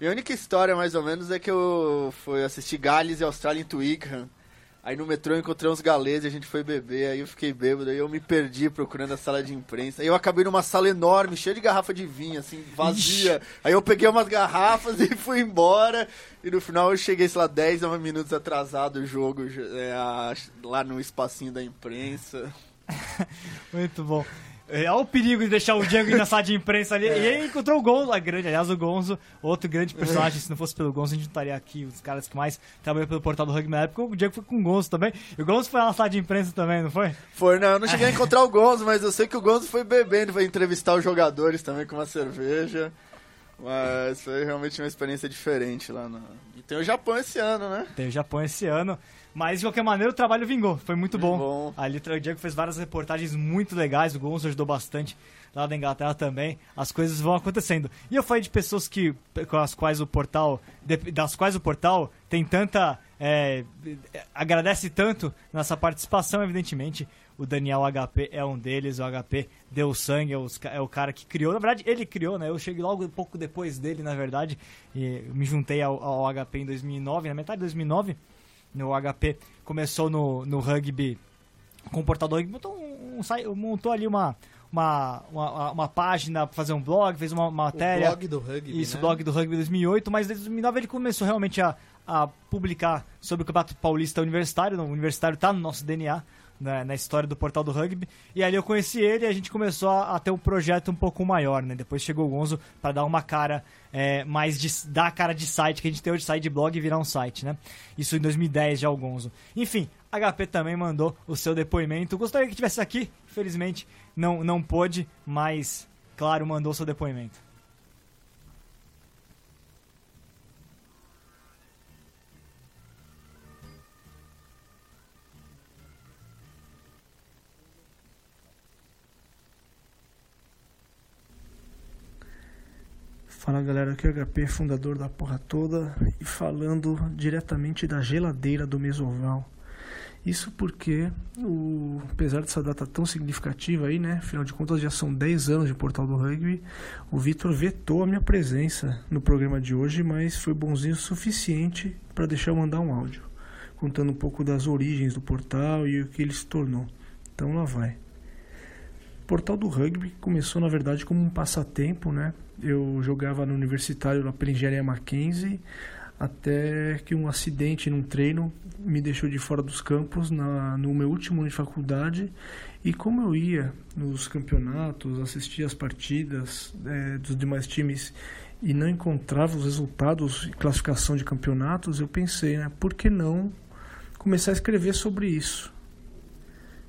E a única história, mais ou menos, é que eu fui assistir Gales e Austrália em Twickenham. Aí no metrô eu encontrei uns galeses, a gente foi beber, aí eu fiquei bêbado, aí eu me perdi procurando a sala de imprensa. Aí eu acabei numa sala enorme, cheia de garrafa de vinho, assim, vazia. Ixi. Aí eu peguei umas garrafas e fui embora. E no final eu cheguei, sei lá, 10 minutos atrasado o jogo, é, lá no espacinho da imprensa. Muito bom. É, olha o perigo de deixar o ir na sala de imprensa ali. É. E aí encontrou o Gonzo, a grande, aliás, o Gonzo, outro grande personagem. Se não fosse pelo Gonzo, a gente não estaria aqui. Os caras que mais trabalham pelo portal do rugby na época. O Diego foi com o Gonzo também. E o Gonzo foi na sala de imprensa também, não foi? Foi, não. Eu não cheguei a encontrar o Gonzo, mas eu sei que o Gonzo foi bebendo, foi entrevistar os jogadores também com uma cerveja. Mas foi realmente uma experiência diferente lá no... E tem o Japão esse ano, né? Tem o Japão esse ano. Mas, de qualquer maneira, o trabalho vingou. Foi muito bom. bom. Ali o Diego fez várias reportagens muito legais. O Gonzo ajudou bastante lá da Inglaterra também. As coisas vão acontecendo. E eu falei de pessoas que, com as quais o portal, das quais o portal tem tanta, é, agradece tanto nessa participação, evidentemente. O Daniel HP é um deles. O HP deu sangue, é, os, é o cara que criou. Na verdade, ele criou, né? Eu cheguei logo um pouco depois dele, na verdade. E me juntei ao, ao HP em 2009, na metade de 2009 no HP, começou no, no rugby com o portador, montou, um, um, montou ali uma, uma, uma, uma página para fazer um blog, fez uma matéria. O blog do rugby. Isso, né? blog do rugby 2008, mas desde 2009 ele começou realmente a, a publicar sobre o Campeonato Paulista Universitário. O universitário está no nosso DNA na, na, história do portal do rugby. E ali eu conheci ele e a gente começou a, a ter um projeto um pouco maior, né? Depois chegou o Gonzo para dar uma cara é, mais de, dar a cara de site que a gente tem hoje, site de blog e virar um site, né? Isso em 2010 já o Gonzo. Enfim, HP também mandou o seu depoimento. Gostaria que tivesse aqui, infelizmente não, não pôde, mas claro, mandou o seu depoimento. Fala galera, aqui é o HP, fundador da porra toda e falando diretamente da geladeira do Mesoval. Isso porque, o, apesar dessa data tão significativa aí, né? Afinal de contas já são 10 anos de Portal do Rugby, o Vitor vetou a minha presença no programa de hoje, mas foi bonzinho o suficiente para deixar eu mandar um áudio, contando um pouco das origens do portal e o que ele se tornou. Então lá vai. O Portal do Rugby começou na verdade como um passatempo, né? Eu jogava no universitário lá pela Engenharia Mackenzie. até que um acidente num treino me deixou de fora dos campos na, no meu último ano de faculdade e como eu ia nos campeonatos, assistia as partidas é, dos demais times e não encontrava os resultados e classificação de campeonatos, eu pensei, né, por que não começar a escrever sobre isso?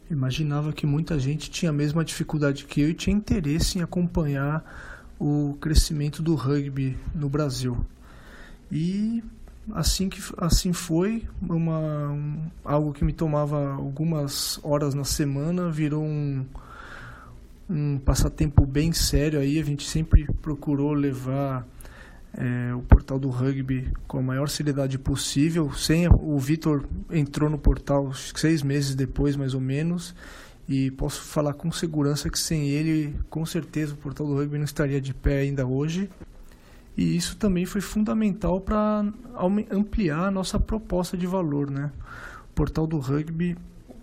Imaginava que muita gente tinha a mesma dificuldade que eu e tinha interesse em acompanhar o crescimento do rugby no Brasil. E assim que assim foi uma um, algo que me tomava algumas horas na semana virou um um passatempo bem sério aí a gente sempre procurou levar é, o portal do rugby com a maior seriedade possível sem o Vitor entrou no portal seis meses depois mais ou menos e posso falar com segurança que sem ele com certeza o portal do rugby não estaria de pé ainda hoje e isso também foi fundamental para ampliar a nossa proposta de valor. Né? O portal do rugby,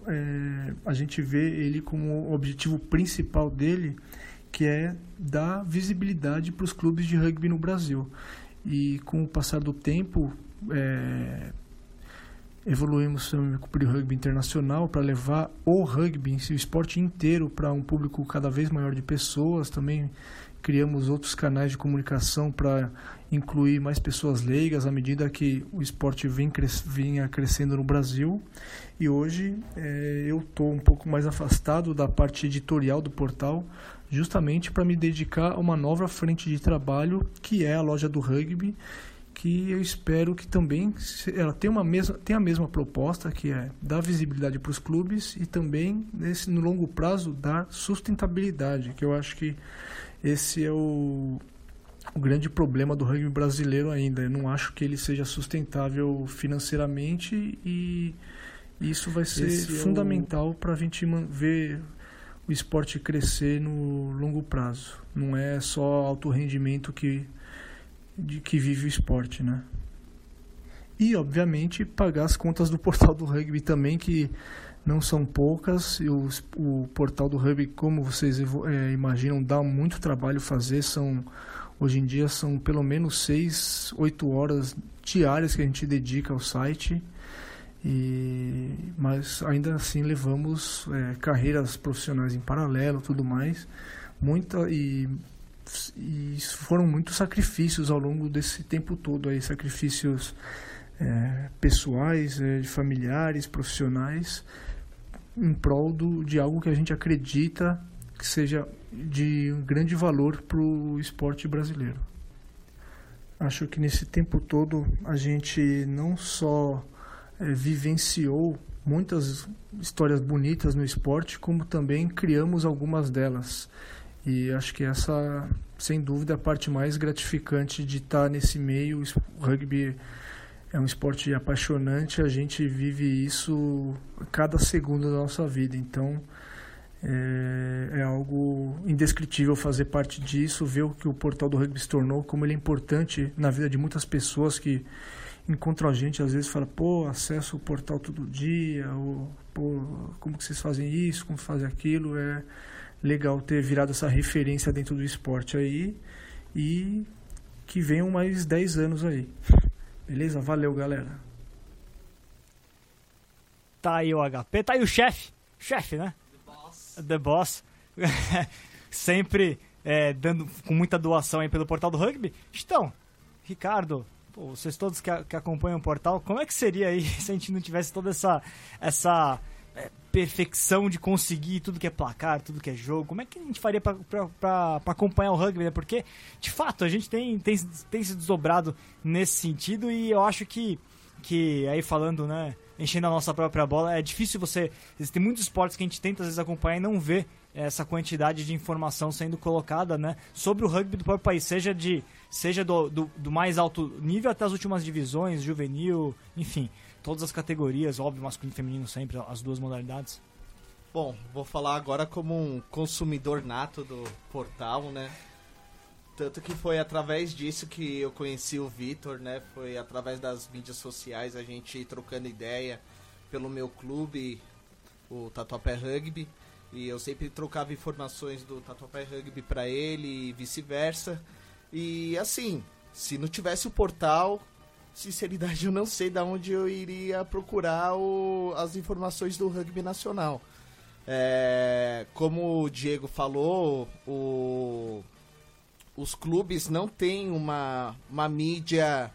é, a gente vê ele como objetivo principal dele, que é dar visibilidade para os clubes de rugby no Brasil. E com o passar do tempo, é, evoluímos também com o rugby internacional para levar o rugby, o esporte inteiro, para um público cada vez maior de pessoas. Também criamos outros canais de comunicação para incluir mais pessoas leigas à medida que o esporte vem cres vinha crescendo no Brasil. E hoje é, eu estou um pouco mais afastado da parte editorial do portal, justamente para me dedicar a uma nova frente de trabalho que é a loja do rugby, que eu espero que também ela tenha, uma mesma, tenha a mesma proposta, que é dar visibilidade para os clubes e também, nesse, no longo prazo, dar sustentabilidade, que eu acho que esse é o, o grande problema do rugby brasileiro ainda. Eu não acho que ele seja sustentável financeiramente e isso vai ser esse fundamental é o... para a gente ver o esporte crescer no longo prazo. Não é só alto rendimento que, de que vive o esporte, né? E, obviamente, pagar as contas do portal do rugby também, que não são poucas. E o, o portal do Hub, como vocês é, imaginam, dá muito trabalho fazer. São, hoje em dia são pelo menos 6, 8 horas diárias que a gente dedica ao site. E, mas ainda assim levamos é, carreiras profissionais em paralelo tudo mais muita e, e foram muitos sacrifícios ao longo desse tempo todo aí sacrifícios é, pessoais é, familiares profissionais em prol do, de algo que a gente acredita que seja de grande valor para o esporte brasileiro. Acho que nesse tempo todo a gente não só é, vivenciou muitas histórias bonitas no esporte, como também criamos algumas delas. E acho que essa, sem dúvida, a parte mais gratificante de estar nesse meio. O rugby é um esporte apaixonante, a gente vive isso cada segundo da nossa vida. Então é, é, algo indescritível fazer parte disso, ver o que o portal do rugby se tornou, como ele é importante na vida de muitas pessoas que encontram a gente às vezes fala pô acesso o portal todo dia ou pô como que vocês fazem isso como fazem aquilo é legal ter virado essa referência dentro do esporte aí e que venham mais 10 anos aí Beleza? Valeu, galera. Tá aí o HP, tá aí o chefe. Chefe, né? The Boss. The Boss. Sempre é, dando com muita doação aí pelo portal do rugby. Então, Ricardo, pô, vocês todos que, que acompanham o portal, como é que seria aí se a gente não tivesse toda essa, essa é, perfeição de conseguir tudo que é placar, tudo que é jogo. Como é que a gente faria para acompanhar o rugby? Né? Porque, de fato, a gente tem, tem, tem se desdobrado nesse sentido e eu acho que, que aí falando, né, enchendo a nossa própria bola, é difícil você. Existem muitos esportes que a gente tenta às vezes acompanhar e não vê essa quantidade de informação sendo colocada né, sobre o rugby do próprio país, seja, de, seja do, do, do mais alto nível até as últimas divisões, juvenil, enfim todas as categorias, óbvio, masculino e feminino sempre, as duas modalidades? Bom, vou falar agora como um consumidor nato do portal, né? Tanto que foi através disso que eu conheci o Vitor, né? Foi através das mídias sociais, a gente trocando ideia pelo meu clube, o Tatuapé Rugby. E eu sempre trocava informações do Tatuapé Rugby para ele e vice-versa. E assim, se não tivesse o portal, sinceridade, eu não sei de onde eu iria procurar o, as informações do rugby nacional. É, como o Diego falou, o, os clubes não têm uma, uma mídia,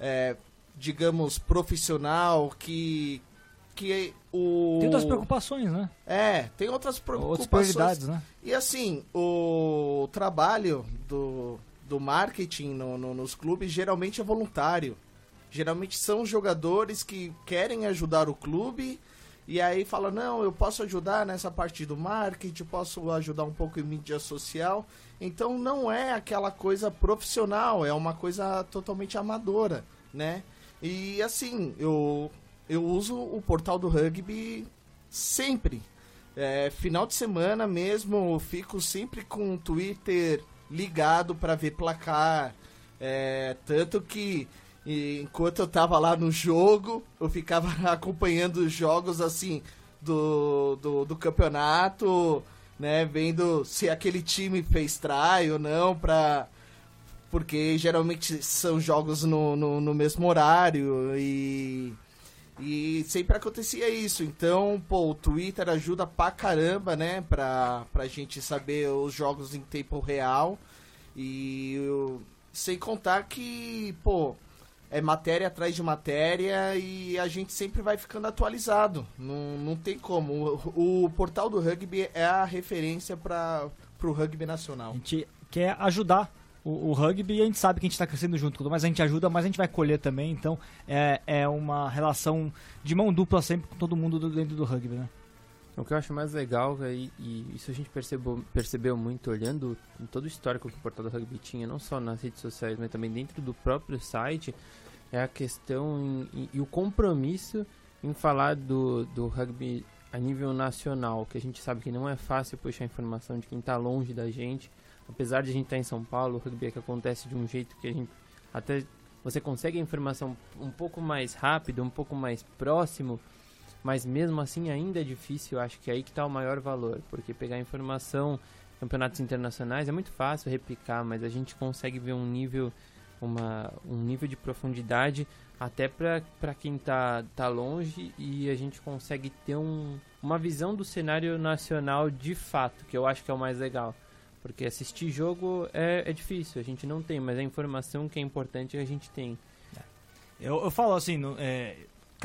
é, digamos, profissional que, que o... Tem outras preocupações, né? É, tem outras Outras preocupações. prioridades, né? E assim, o trabalho do, do marketing no- no- nos clubes geralmente é voluntário. Geralmente são jogadores que querem ajudar o clube e aí fala, não, eu posso ajudar nessa parte do marketing, posso ajudar um pouco em mídia social. Então não é aquela coisa profissional, é uma coisa totalmente amadora, né? E assim, eu, eu uso o portal do rugby sempre. É, final de semana mesmo, fico sempre com o Twitter ligado para ver placar. É, tanto que e, enquanto eu tava lá no jogo, eu ficava acompanhando os jogos assim do, do, do campeonato, né? Vendo se aquele time fez try ou não, pra, porque geralmente são jogos no, no, no mesmo horário e. E sempre acontecia isso. Então, pô, o Twitter ajuda pra caramba, né? Pra, pra gente saber os jogos em tempo real. E eu- sem contar que, pô, é matéria atrás de matéria e a gente sempre vai ficando atualizado. Não, não tem como. O, o portal do rugby é a referência para pro rugby A nacional. gente quer ajudar o, o rugby e a gente sabe que a gente está crescendo junto. Mais a gente ajuda, mais a gente vai colher também. Então é, é uma relação de mão dupla sempre com todo mundo do- dentro do rugby, né? O que eu acho mais legal, e, e isso a gente percebeu, percebeu muito olhando em todo o histórico que o Portal do Rugby tinha, não só nas redes sociais, mas também dentro do próprio site, é a questão em- em- e o compromisso em falar do, do rugby a nível nacional, que a gente sabe que não é fácil puxar informação de quem está longe da gente. Apesar de a gente estar em São Paulo, o rugby é que acontece de um jeito que a gente até você consegue a informação um pouco mais rápido, um pouco mais próximo, mas mesmo assim ainda é difícil, acho que é aí que está o maior valor, porque pegar informação, campeonatos internacionais é muito fácil replicar, mas a gente consegue ver um nível, uma, um nível de profundidade até para quem tá, tá longe e a gente consegue ter um, uma visão do cenário nacional de fato, que eu acho que é o mais legal. Porque assistir jogo é, é difícil, a gente não tem, mas a informação que é importante a gente tem. Eu, eu falo assim, no- é,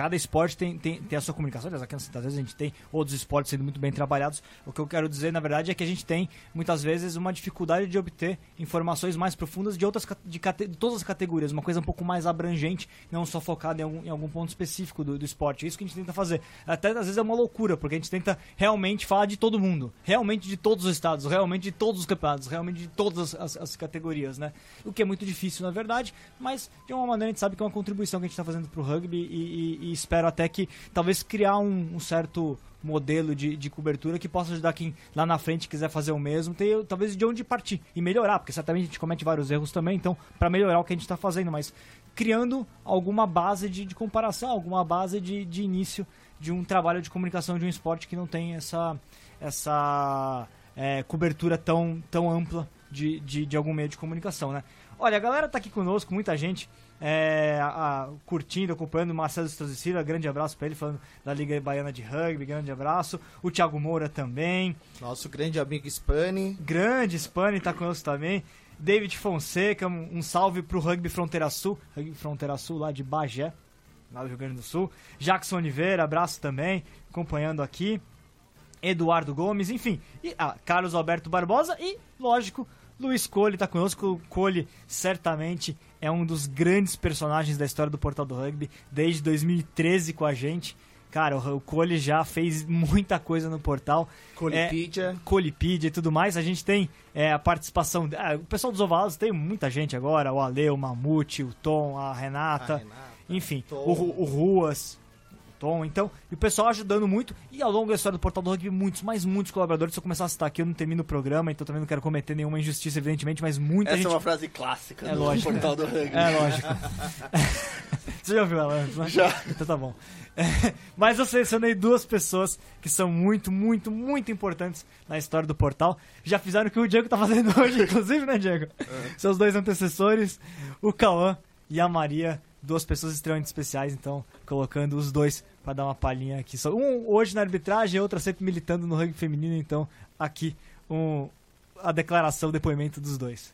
cada esporte tem, tem, tem a sua comunicação. Aliás, aqui às vezes a gente tem outros esportes sendo muito bem trabalhados. O que eu quero dizer, na verdade, é que a gente tem, muitas vezes, uma dificuldade de obter informações mais profundas de outras de, cate- de todas as categorias. Uma coisa um pouco mais abrangente, não só focada em algum, em algum ponto específico do, do esporte. É isso que a gente tenta fazer. Até, às vezes, é uma loucura, porque a gente tenta realmente falar de todo mundo. Realmente de todos os estados, realmente de todos os campeonatos, realmente de todas as, as categorias, né? O que é muito difícil, na verdade, mas de uma maneira a gente sabe que é uma contribuição que a gente está fazendo para o rugby e, e- espero até que talvez criar um, um certo modelo de, de cobertura que possa ajudar quem lá na frente quiser fazer o mesmo, ter talvez de onde partir e melhorar, porque certamente a gente comete vários erros também, então para melhorar o que a gente está fazendo, mas criando alguma base de, de comparação, alguma base de, de início de um trabalho de comunicação de um esporte que não tem essa essa é, cobertura tão, tão ampla de, de, de algum meio de comunicação, né? Olha, a galera tá aqui conosco, muita gente é, a- a- curtindo, acompanhando o Marcelo Strozicira, grande abraço pra ele, falando da Liga Baiana de Rugby, grande abraço. O Thiago Moura também, Nosso grande amigo Spani. grande Spani tá conosco também. David Fonseca, um, um salve pro Rugby Fronteira Sul, Rugby Fronteira Sul lá de Bagé, lá do Rio Grande do Sul. Jackson Oliveira, abraço também, acompanhando aqui. Eduardo Gomes, enfim. E ah, Carlos Alberto Barbosa e, lógico, Luiz Cole tá conosco. O Cole certamente é um dos grandes personagens da história do Portal do Rugby, desde 2013 com a gente. Cara, o Cole já fez muita coisa no portal. Colipedia. Colipedia e tudo mais. A gente tem é, a participação. ah, o pessoal dos ovalados tem muita gente agora: o Ale, o Mamute, o Tom, a Renata, a Renata, enfim, o, o Ruas. Tom, então, e o pessoal ajudando muito, e ao longo da história do Portal do Rugby, muitos, mas muitos colaboradores. Se eu começar a citar aqui, eu não termino o programa, então também não quero cometer nenhuma injustiça, evidentemente, mas muita Essa gente. é uma frase clássica É do lógico. portal do rugby. É lógico. Você já ouviu ela antes, né? Já. Então tá bom. É, mas eu selecionei duas pessoas que são muito, muito, muito importantes na história do portal. Já fizeram o que o Diego tá fazendo hoje, inclusive, né, Diego? Seus dois antecessores, o Cauã e a Maria, duas pessoas extremamente especiais, então colocando os dois para dar uma palhinha aqui. Só um hoje na arbitragem, outro sempre militando no rugby feminino, então aqui um, a declaração, depoimento dos dois.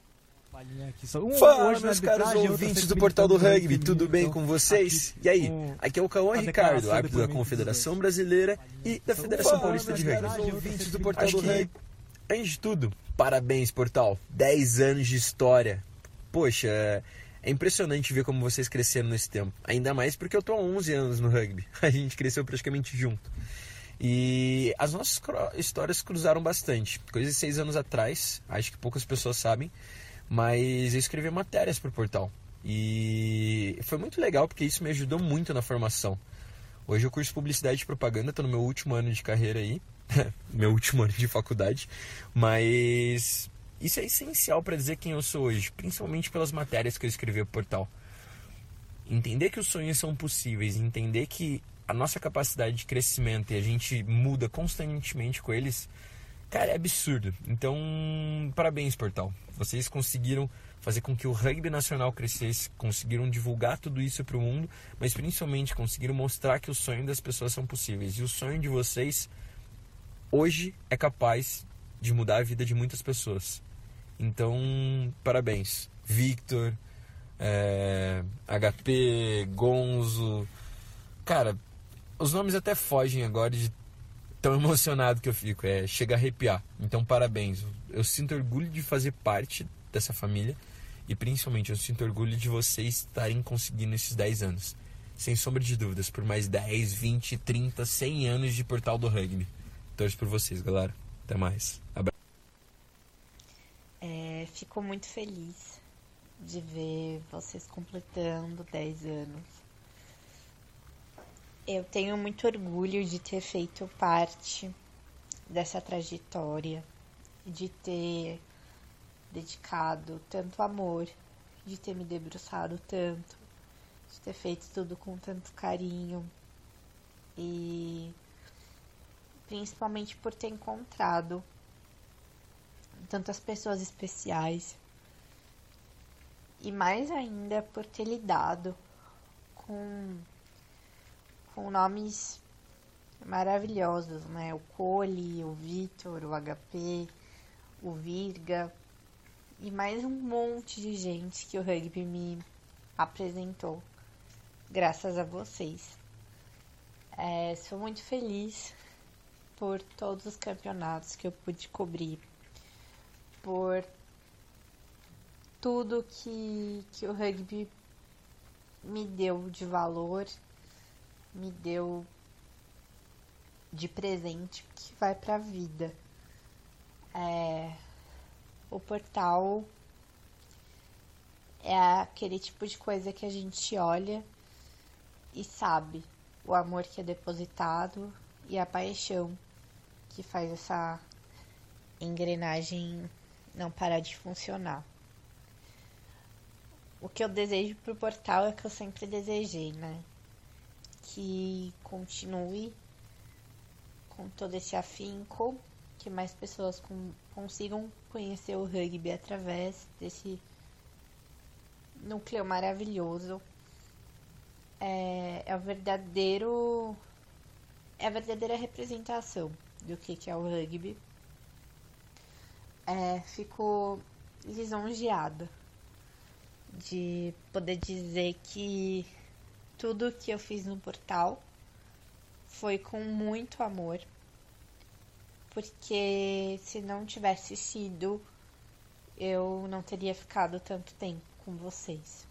Um Fala, meus caros ouvintes do Portal do Rugby, tudo bem então, com vocês? Aqui, e aí? Um, aqui é o Cauã Ricardo, árbitro da Confederação Brasileira e da Federação Fala, Paulista de Rugby. ouvintes do Portal Acho do Rugby. Antes de tudo, parabéns, Portal. 10 anos de história. Poxa, é impressionante ver como vocês cresceram nesse tempo. Ainda mais porque eu tô há 11 anos no rugby. A gente cresceu praticamente junto. E as nossas histórias cruzaram bastante. Coisa de seis anos atrás, acho que poucas pessoas sabem, mas eu escrevi matérias para o portal. E foi muito legal porque isso me ajudou muito na formação. Hoje eu curso publicidade e propaganda, estou no meu último ano de carreira aí, meu último ano de faculdade, mas isso é essencial para dizer quem eu sou hoje, principalmente pelas matérias que eu escrevi para o portal. Entender que os sonhos são possíveis, entender que a nossa capacidade de crescimento e a gente muda constantemente com eles, cara, é absurdo. Então, parabéns, portal. Vocês conseguiram fazer com que o rugby nacional crescesse, conseguiram divulgar tudo isso para o mundo, mas principalmente conseguiram mostrar que o sonho das pessoas são possíveis. E o sonho de vocês hoje é capaz de mudar a vida de muitas pessoas. Então, parabéns. Victor, é, HP, Gonzo. Cara, os nomes até fogem agora de tão emocionado que eu fico. É, chega a arrepiar. Então, parabéns. Eu sinto orgulho de fazer parte dessa família e principalmente eu sinto orgulho de vocês estarem conseguindo esses 10 anos. Sem sombra de dúvidas, por mais 10, 20, 30, 100 anos de Portal do Rugby. Torço por vocês, galera. Até mais. Abraço. É, fico muito feliz de ver vocês completando 10 anos. Eu tenho muito orgulho de ter feito parte dessa trajetória, de ter dedicado tanto amor, de ter me debruçado tanto, de ter feito tudo com tanto carinho e principalmente por ter encontrado tantas pessoas especiais e mais ainda por ter lidado com, com nomes maravilhosos, né? O Cole, o Vitor, o HP, o Virga e mais um monte de gente que o rugby me apresentou, graças a vocês. É, sou muito feliz por todos os campeonatos que eu pude cobrir por tudo que, que o rugby me deu de valor, me deu de presente que vai para a vida. É, o portal é aquele tipo de coisa que a gente olha e sabe o amor que é depositado e a paixão que faz essa engrenagem não parar de funcionar. O que eu desejo pro portal é que eu sempre desejei, né? Que continue com todo esse afinco, que mais pessoas com, consigam conhecer o rugby através desse núcleo maravilhoso. É, é o verdadeiro. É a verdadeira representação do que, que é o rugby é, fico lisonjeada de poder dizer que tudo que eu fiz no portal foi com muito amor, porque se não tivesse sido, eu não teria ficado tanto tempo com vocês.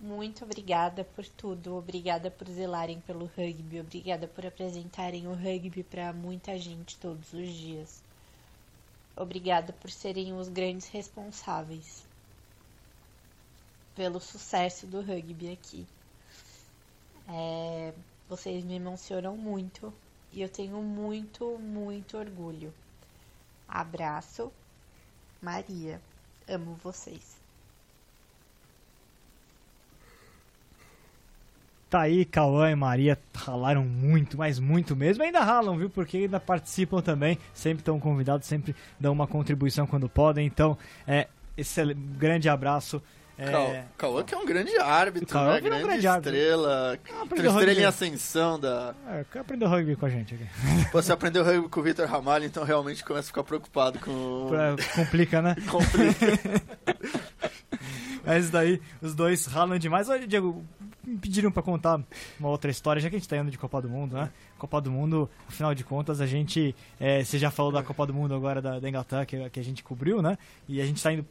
Muito obrigada por tudo, obrigada por zelarem pelo rugby, obrigada por apresentarem o rugby para muita gente todos os dias. Obrigada por serem os grandes responsáveis pelo sucesso do rugby aqui. É, vocês me emocionam muito e eu tenho muito, muito orgulho. Abraço, Maria. Amo vocês. Tá aí, Cauã e Maria ralaram muito, mas muito mesmo. Ainda ralam, viu? Porque ainda participam também. Sempre estão convidados, sempre dão uma contribuição quando podem. Então, é, esse grande abraço É... Cauã que é um grande árbitro, né? Grande, um grande estrela. Estrela em ascensão da... É, quer aprender rugby com a gente aqui. Você aprendeu rugby com o Vitor Ramalho, então realmente começa a ficar preocupado com... Complica, né? Complica. Mas daí, os dois ralam demais. Olha, Diego, me pediram para contar uma outra história, já que a gente tá indo de Copa do Mundo, né? Copa do Mundo, afinal de contas, a gente. É, você já falou da Copa do Mundo agora da, da Inglaterra, que, que a gente cobriu, né? E a gente tá indo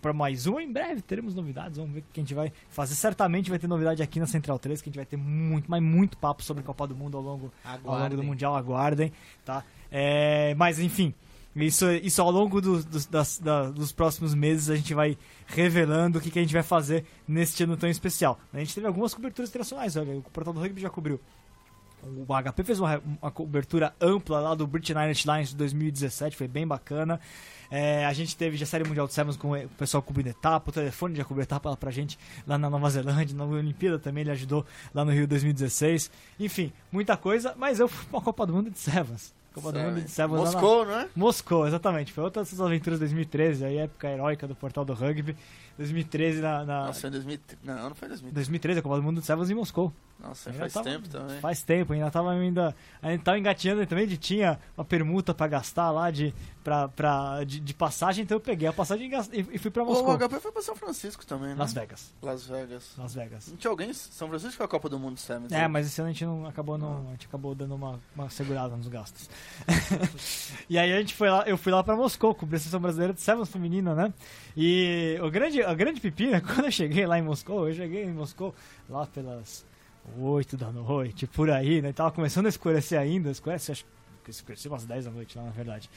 para mais uma. Em breve teremos novidades. Vamos ver o que a gente vai fazer. Certamente vai ter novidade aqui na Central 3, que a gente vai ter muito, mas muito papo sobre Copa do Mundo ao longo, ao longo do Mundial. Aguardem, tá? É, mas enfim. Isso, isso ao longo do, do, das, da, dos próximos meses a gente vai revelando o que, que a gente vai fazer neste ano tão especial. A gente teve algumas coberturas internacionais, olha, o Portal do Rugby já cobriu. O HP fez uma, uma cobertura ampla lá do British Irish Lions de 2017, foi bem bacana. É, a gente teve já Série Mundial de Sevens com o pessoal cobrindo etapa, o telefone já cobriu etapa pra gente lá na Nova Zelândia, na Olimpíada também ele ajudou lá no Rio 2016. Enfim, muita coisa, mas eu fui pra Copa do Mundo de Sevens. Copa do Mundo de Sevens Moscou, na... não é? Moscou, exatamente. Foi outra dessas aventuras de 2013, aí época heróica do portal do rugby. 2013 na. na... Nossa, foi em 2013. Não, não foi 2013. 2013, a Copa do Mundo de Sevens em Moscou. Nossa, faz tava, tempo também. Faz tempo, ainda tava ainda. Ainda tava engateando também de tinha uma permuta pra gastar lá de, pra, pra, de, de passagem, então eu peguei a passagem e, e fui pra Moscou. O HP foi pra São Francisco também, né? Las Vegas. Las Vegas. Las Vegas. Não tinha alguém? São Francisco foi a Copa do Mundo Sevens? É, mas esse ano a gente não acabou, não, a gente acabou dando uma, uma segurada nos gastos. e aí a gente foi lá, eu fui lá pra Moscou, cobrir a seleção brasileira de Sevens feminina, né? E o grande, a grande pepina, quando eu cheguei lá em Moscou, eu cheguei em Moscou lá pelas 8 da noite, por aí, né? Tava começando a escurecer ainda, escurece, acho que escureceu umas 10 da noite lá, na verdade.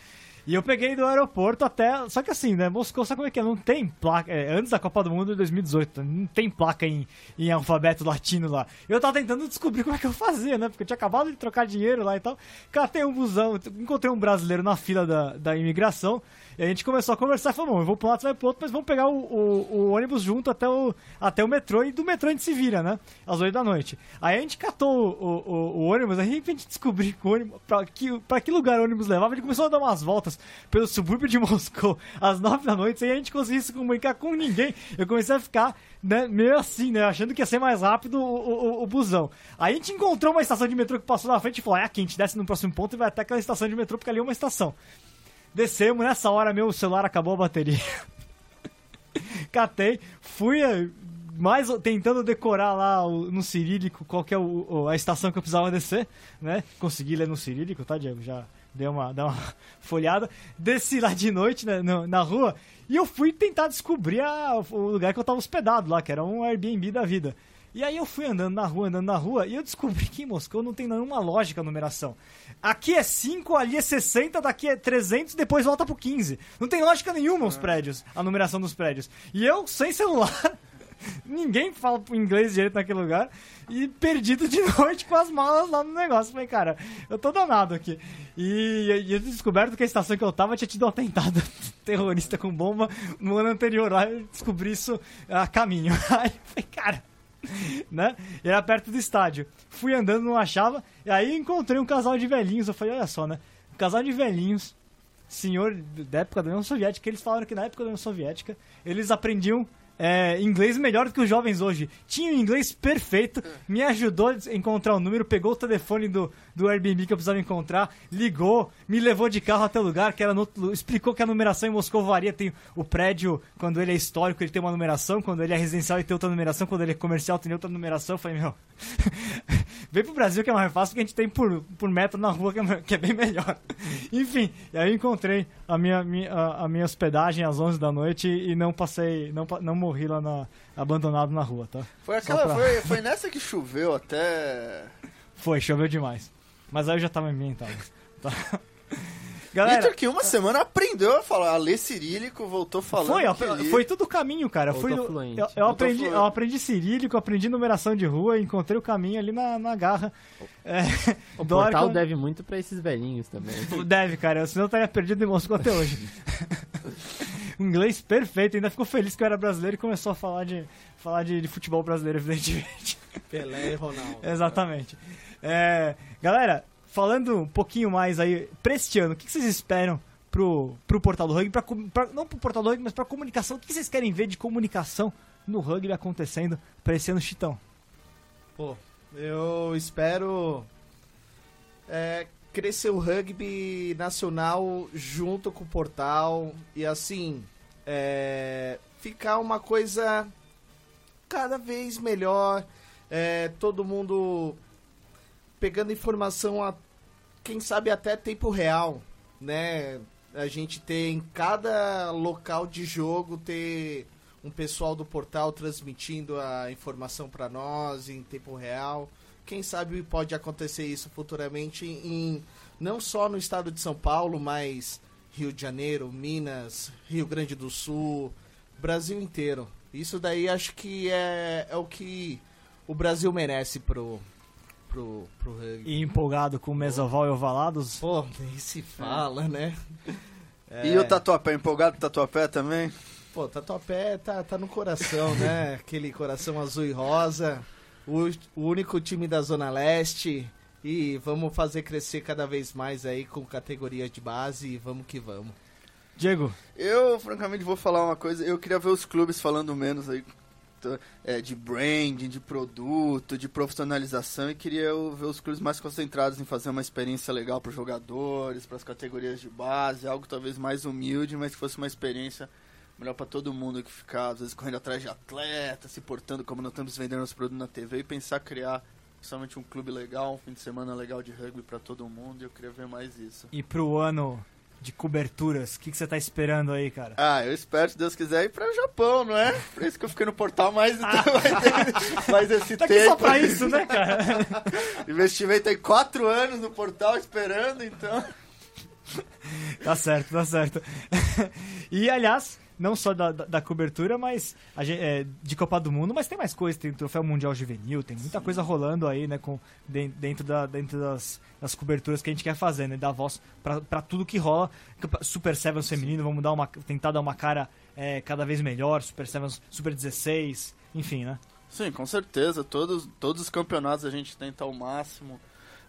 E eu peguei do aeroporto até. Só que assim, né? Moscou, sabe como é que é? Não tem placa. É, antes da Copa do Mundo de 2018, não tem placa em, em alfabeto latino lá. Eu tava tentando descobrir como é que eu fazia, né? Porque eu tinha acabado de trocar dinheiro lá e tal. Catei um busão, encontrei um brasileiro na fila da, da imigração. E a gente começou a conversar e falou: bom, eu vou um lado, você vai pro outro, mas vamos pegar o, o, o, ônibus junto até o, até o metrô e do metrô a gente se vira, né? Às 8 da noite. Aí a gente catou o, o, ônibus, aí a gente descobriu que o ônibus, pra, que, pra que lugar o ônibus levava, a gente começou a dar umas voltas pelo subúrbio de Moscou às 9 da noite, sem a gente conseguir se comunicar com ninguém. Eu comecei a ficar né, meio assim, né? Achando que ia ser mais rápido o, o, o, busão. Aí a gente encontrou uma estação de metrô que passou na frente e falou: é aqui, a gente desce no próximo ponto e vai até aquela estação de metrô, porque ali é uma estação. Descemos, nessa hora meu celular acabou a bateria. Catei, fui eh, mais tentando decorar lá no cirílico qual que é o, a estação que eu precisava descer, né? Consegui ler no cirílico, tá, Diego? Já deu uma, deu uma folhada. Desci lá de noite né, no, na rua e eu fui tentar descobrir a, o lugar que eu tava hospedado lá, que era um Airbnb da vida. E aí eu fui andando na rua, andando na rua, e eu descobri que em Moscou não tem nenhuma lógica a numeração. Aqui é 5, ali é 60, daqui é 300, depois volta pro 15. Não tem lógica nenhuma os prédios, a numeração dos prédios. E eu, sem celular, ninguém fala inglês direito naquele lugar, e perdido de noite com as malas lá no negócio. Falei, cara, eu tô danado aqui. E, e eu descoberto que a estação que eu tava tinha tido um atentado terrorista com bomba no ano anterior. Lá eu descobri isso a caminho. Aí eu falei, cara né? E era perto do estádio. Fui andando, não achava. E aí encontrei um casal de velhinhos. Eu falei, olha só, né? Um casal de velhinhos, senhor da época da União Soviética. Eles falaram que na época da União Soviética eles aprendiam é, inglês melhor do que os jovens hoje. Tinha o inglês perfeito, me ajudou a encontrar o número, pegou o telefone do, do Airbnb que eu precisava encontrar, ligou, me levou de carro até o lugar, que era no, explicou que a numeração em Moscou varia. Tem o prédio, quando ele é histórico, ele tem uma numeração, quando ele é residencial, ele tem outra numeração, quando ele é comercial, tem outra numeração. Eu falei, meu, vem pro Brasil que é mais fácil, porque a gente tem por, por metro na rua, que é, que é bem melhor. Enfim, e aí eu encontrei a minha, minha, a minha hospedagem às 11 da noite e não passei, não, não morri lá na, abandonado na rua, tá? Foi, aquela, pra... foi, foi nessa que choveu até. Foi, choveu demais. Mas aí eu já tava ambientado. Tá? Galera, Vitor que uma semana aprendeu a falar, a ler cirílico, voltou falando. Foi, foi tudo o caminho, cara. Fui, eu, eu aprendi, eu aprendi cirílico, aprendi numeração de rua, encontrei o caminho ali na, na garra. É, o portal deve muito pra esses velhinhos também. Deve, cara, senão eu estaria perdido em Moscou até hoje. inglês perfeito, ainda ficou feliz que eu era brasileiro e começou a falar de, falar de, de futebol brasileiro, evidentemente. Pelé e Ronaldo. Exatamente. É, galera, falando um pouquinho mais aí, pra este ano, o que vocês esperam pro, pro Portal do Rugby? Pra, pra, não pro Portal do Rugby, mas pra comunicação. O que vocês querem ver de comunicação no rugby acontecendo para esse ano, Chitão? Pô, eu espero é, crescer o rugby nacional junto com o portal e assim é, ficar uma coisa cada vez melhor. É, todo mundo pegando informação a quem sabe até tempo real, né? A gente ter em cada local de jogo ter um pessoal do portal transmitindo a informação para nós em tempo real. Quem sabe pode acontecer isso futuramente em não só no estado de São Paulo, mas Rio de Janeiro, Minas, Rio Grande do Sul, Brasil inteiro. Isso daí acho que é, é o que o Brasil merece pro, pro, pro rugby. E empolgado com o Mesoval e Ovalados? Pô, nem se fala, é. né? É. E o Tatuapé, empolgado com o Tatuapé também? Pô, Tatuapé tá, tá no coração, né? Aquele coração azul e rosa. O, o único time da Zona Leste. E vamos fazer crescer cada vez mais aí com categorias de base e vamos que vamos. Diego? Eu, francamente, vou falar uma coisa. Eu queria ver os clubes falando menos aí é, de branding, de produto, de profissionalização e queria ver os clubes mais concentrados em fazer uma experiência legal para os jogadores, para as categorias de base, algo talvez mais humilde, mas que fosse uma experiência melhor para todo mundo que ficar às vezes correndo atrás de atleta, se portando como nós estamos vendendo os produtos na TV e pensar criar somente um clube legal, um fim de semana legal de rugby para todo mundo. E eu queria ver mais isso. E pro ano de coberturas. O que, que você tá esperando aí, cara? Ah, eu espero, se Deus quiser, ir para o Japão, não é? Por isso que eu fiquei no portal mais, ah. mais, mais esse tá tempo. só pra isso, né, cara? Investimento aí quatro anos no portal esperando, então... Tá certo, tá certo. e, aliás, não só da, da, da cobertura, mas gente, é, de Copa do Mundo, mas tem mais coisa, tem o Troféu Mundial Juvenil, tem muita Sim. coisa rolando aí, né, com, dentro, da, dentro das, das coberturas que a gente quer fazer, né, dar voz para tudo que rola. Super Sevens feminino, vamos dar uma, tentar dar uma cara é, cada vez melhor, Super Sevens, Super 16, enfim, né. Sim, com certeza, todos, todos os campeonatos a gente tenta ao máximo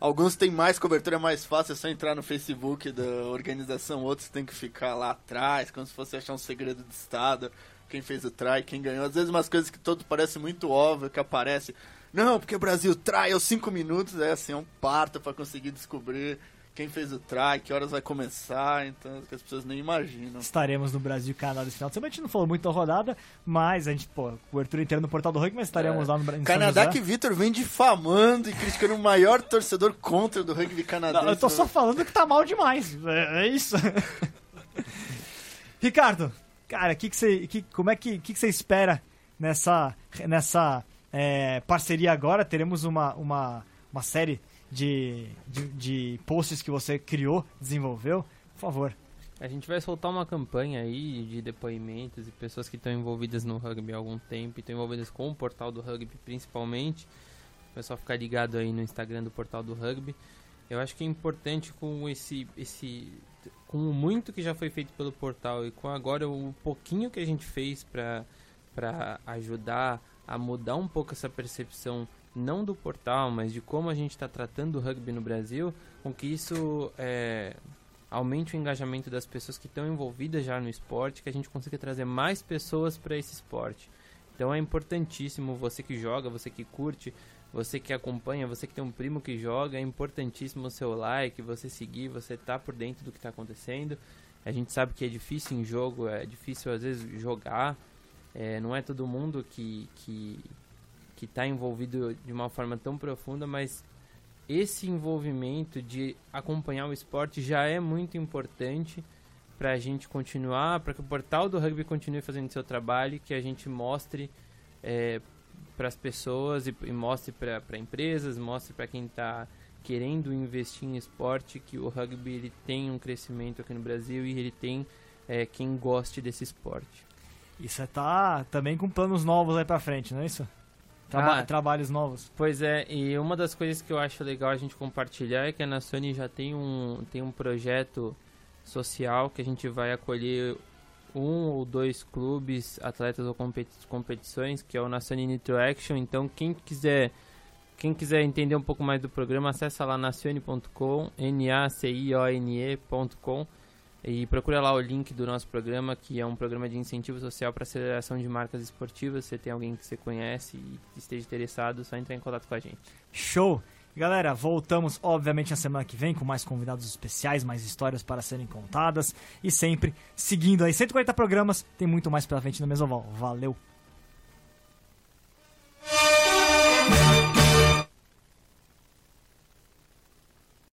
Alguns têm mais cobertura, é mais fácil, é só entrar no Facebook da organização, outros tem que ficar lá atrás, como se fosse achar um segredo de Estado, quem fez o try, quem ganhou. Às vezes umas coisas que todo parece muito óbvio, que aparece. Não, porque o Brasil try aos 5 minutos, é assim, é um parto para conseguir descobrir quem fez o try, que horas vai começar, então que as pessoas nem imaginam. Estaremos no Brasil e Canadá esse final de semana. A gente não falou muito da rodada, mas a gente, pô, cobertura inteira no portal do rugby, mas estaremos é. lá no Brasil. Canadá que Vitor vem difamando e criticando o maior torcedor contra do rugby canadense. Não, eu tô só falando que tá mal demais. É, é isso. Ricardo, cara, que que você, que, como é que, que, que você espera nessa, nessa é, parceria agora? Teremos uma, uma, uma série de, de, de posts que você criou, desenvolveu, por favor. A gente vai soltar uma campanha aí de depoimentos e pessoas que estão envolvidas no rugby há algum tempo e estão envolvidas com o portal do rugby principalmente. O pessoal ficar ligado aí no Instagram do portal do rugby. Eu acho que é importante com esse, esse com o muito que já foi feito pelo portal e com agora o pouquinho que a gente fez para ajudar a mudar um pouco essa percepção não do portal, mas de como a gente está tratando o rugby no Brasil, com que isso é, aumente o engajamento das pessoas que estão envolvidas já no esporte, que a gente consiga trazer mais pessoas para esse esporte. Então é importantíssimo você que joga, você que curte, você que acompanha, você que tem um primo que joga, é importantíssimo o seu like, você seguir, você tá por dentro do que está acontecendo. A gente sabe que é difícil em jogo, é difícil às vezes jogar, é, não é todo mundo que, que, que está envolvido de uma forma tão profunda, mas esse envolvimento de acompanhar o esporte já é muito importante para a gente continuar, para que o portal do rugby continue fazendo seu trabalho, que a gente mostre é, para as pessoas e, e mostre para empresas, mostre para quem está querendo investir em esporte que o rugby ele tem um crescimento aqui no Brasil e ele tem é, quem goste desse esporte. Isso tá também com planos novos aí para frente, não é isso? Traba ah, trabalhos novos. Pois é, e uma das coisas que eu acho legal a gente compartilhar é que a Nassoni já tem um, tem um projeto social que a gente vai acolher um ou dois clubes, atletas ou competi competições, que é o Nassoni Nitro Action. Então, quem quiser quem quiser entender um pouco mais do programa, acessa lá nacione.com, n a c i o n e.com. E procura lá o link do nosso programa, que é um programa de incentivo social para aceleração de marcas esportivas. Se tem alguém que você conhece e esteja interessado, é só entrar em contato com a gente. Show! Galera, voltamos obviamente na semana que vem com mais convidados especiais, mais histórias para serem contadas e sempre seguindo aí 140 programas, tem muito mais pela frente no Mesoval. Valeu!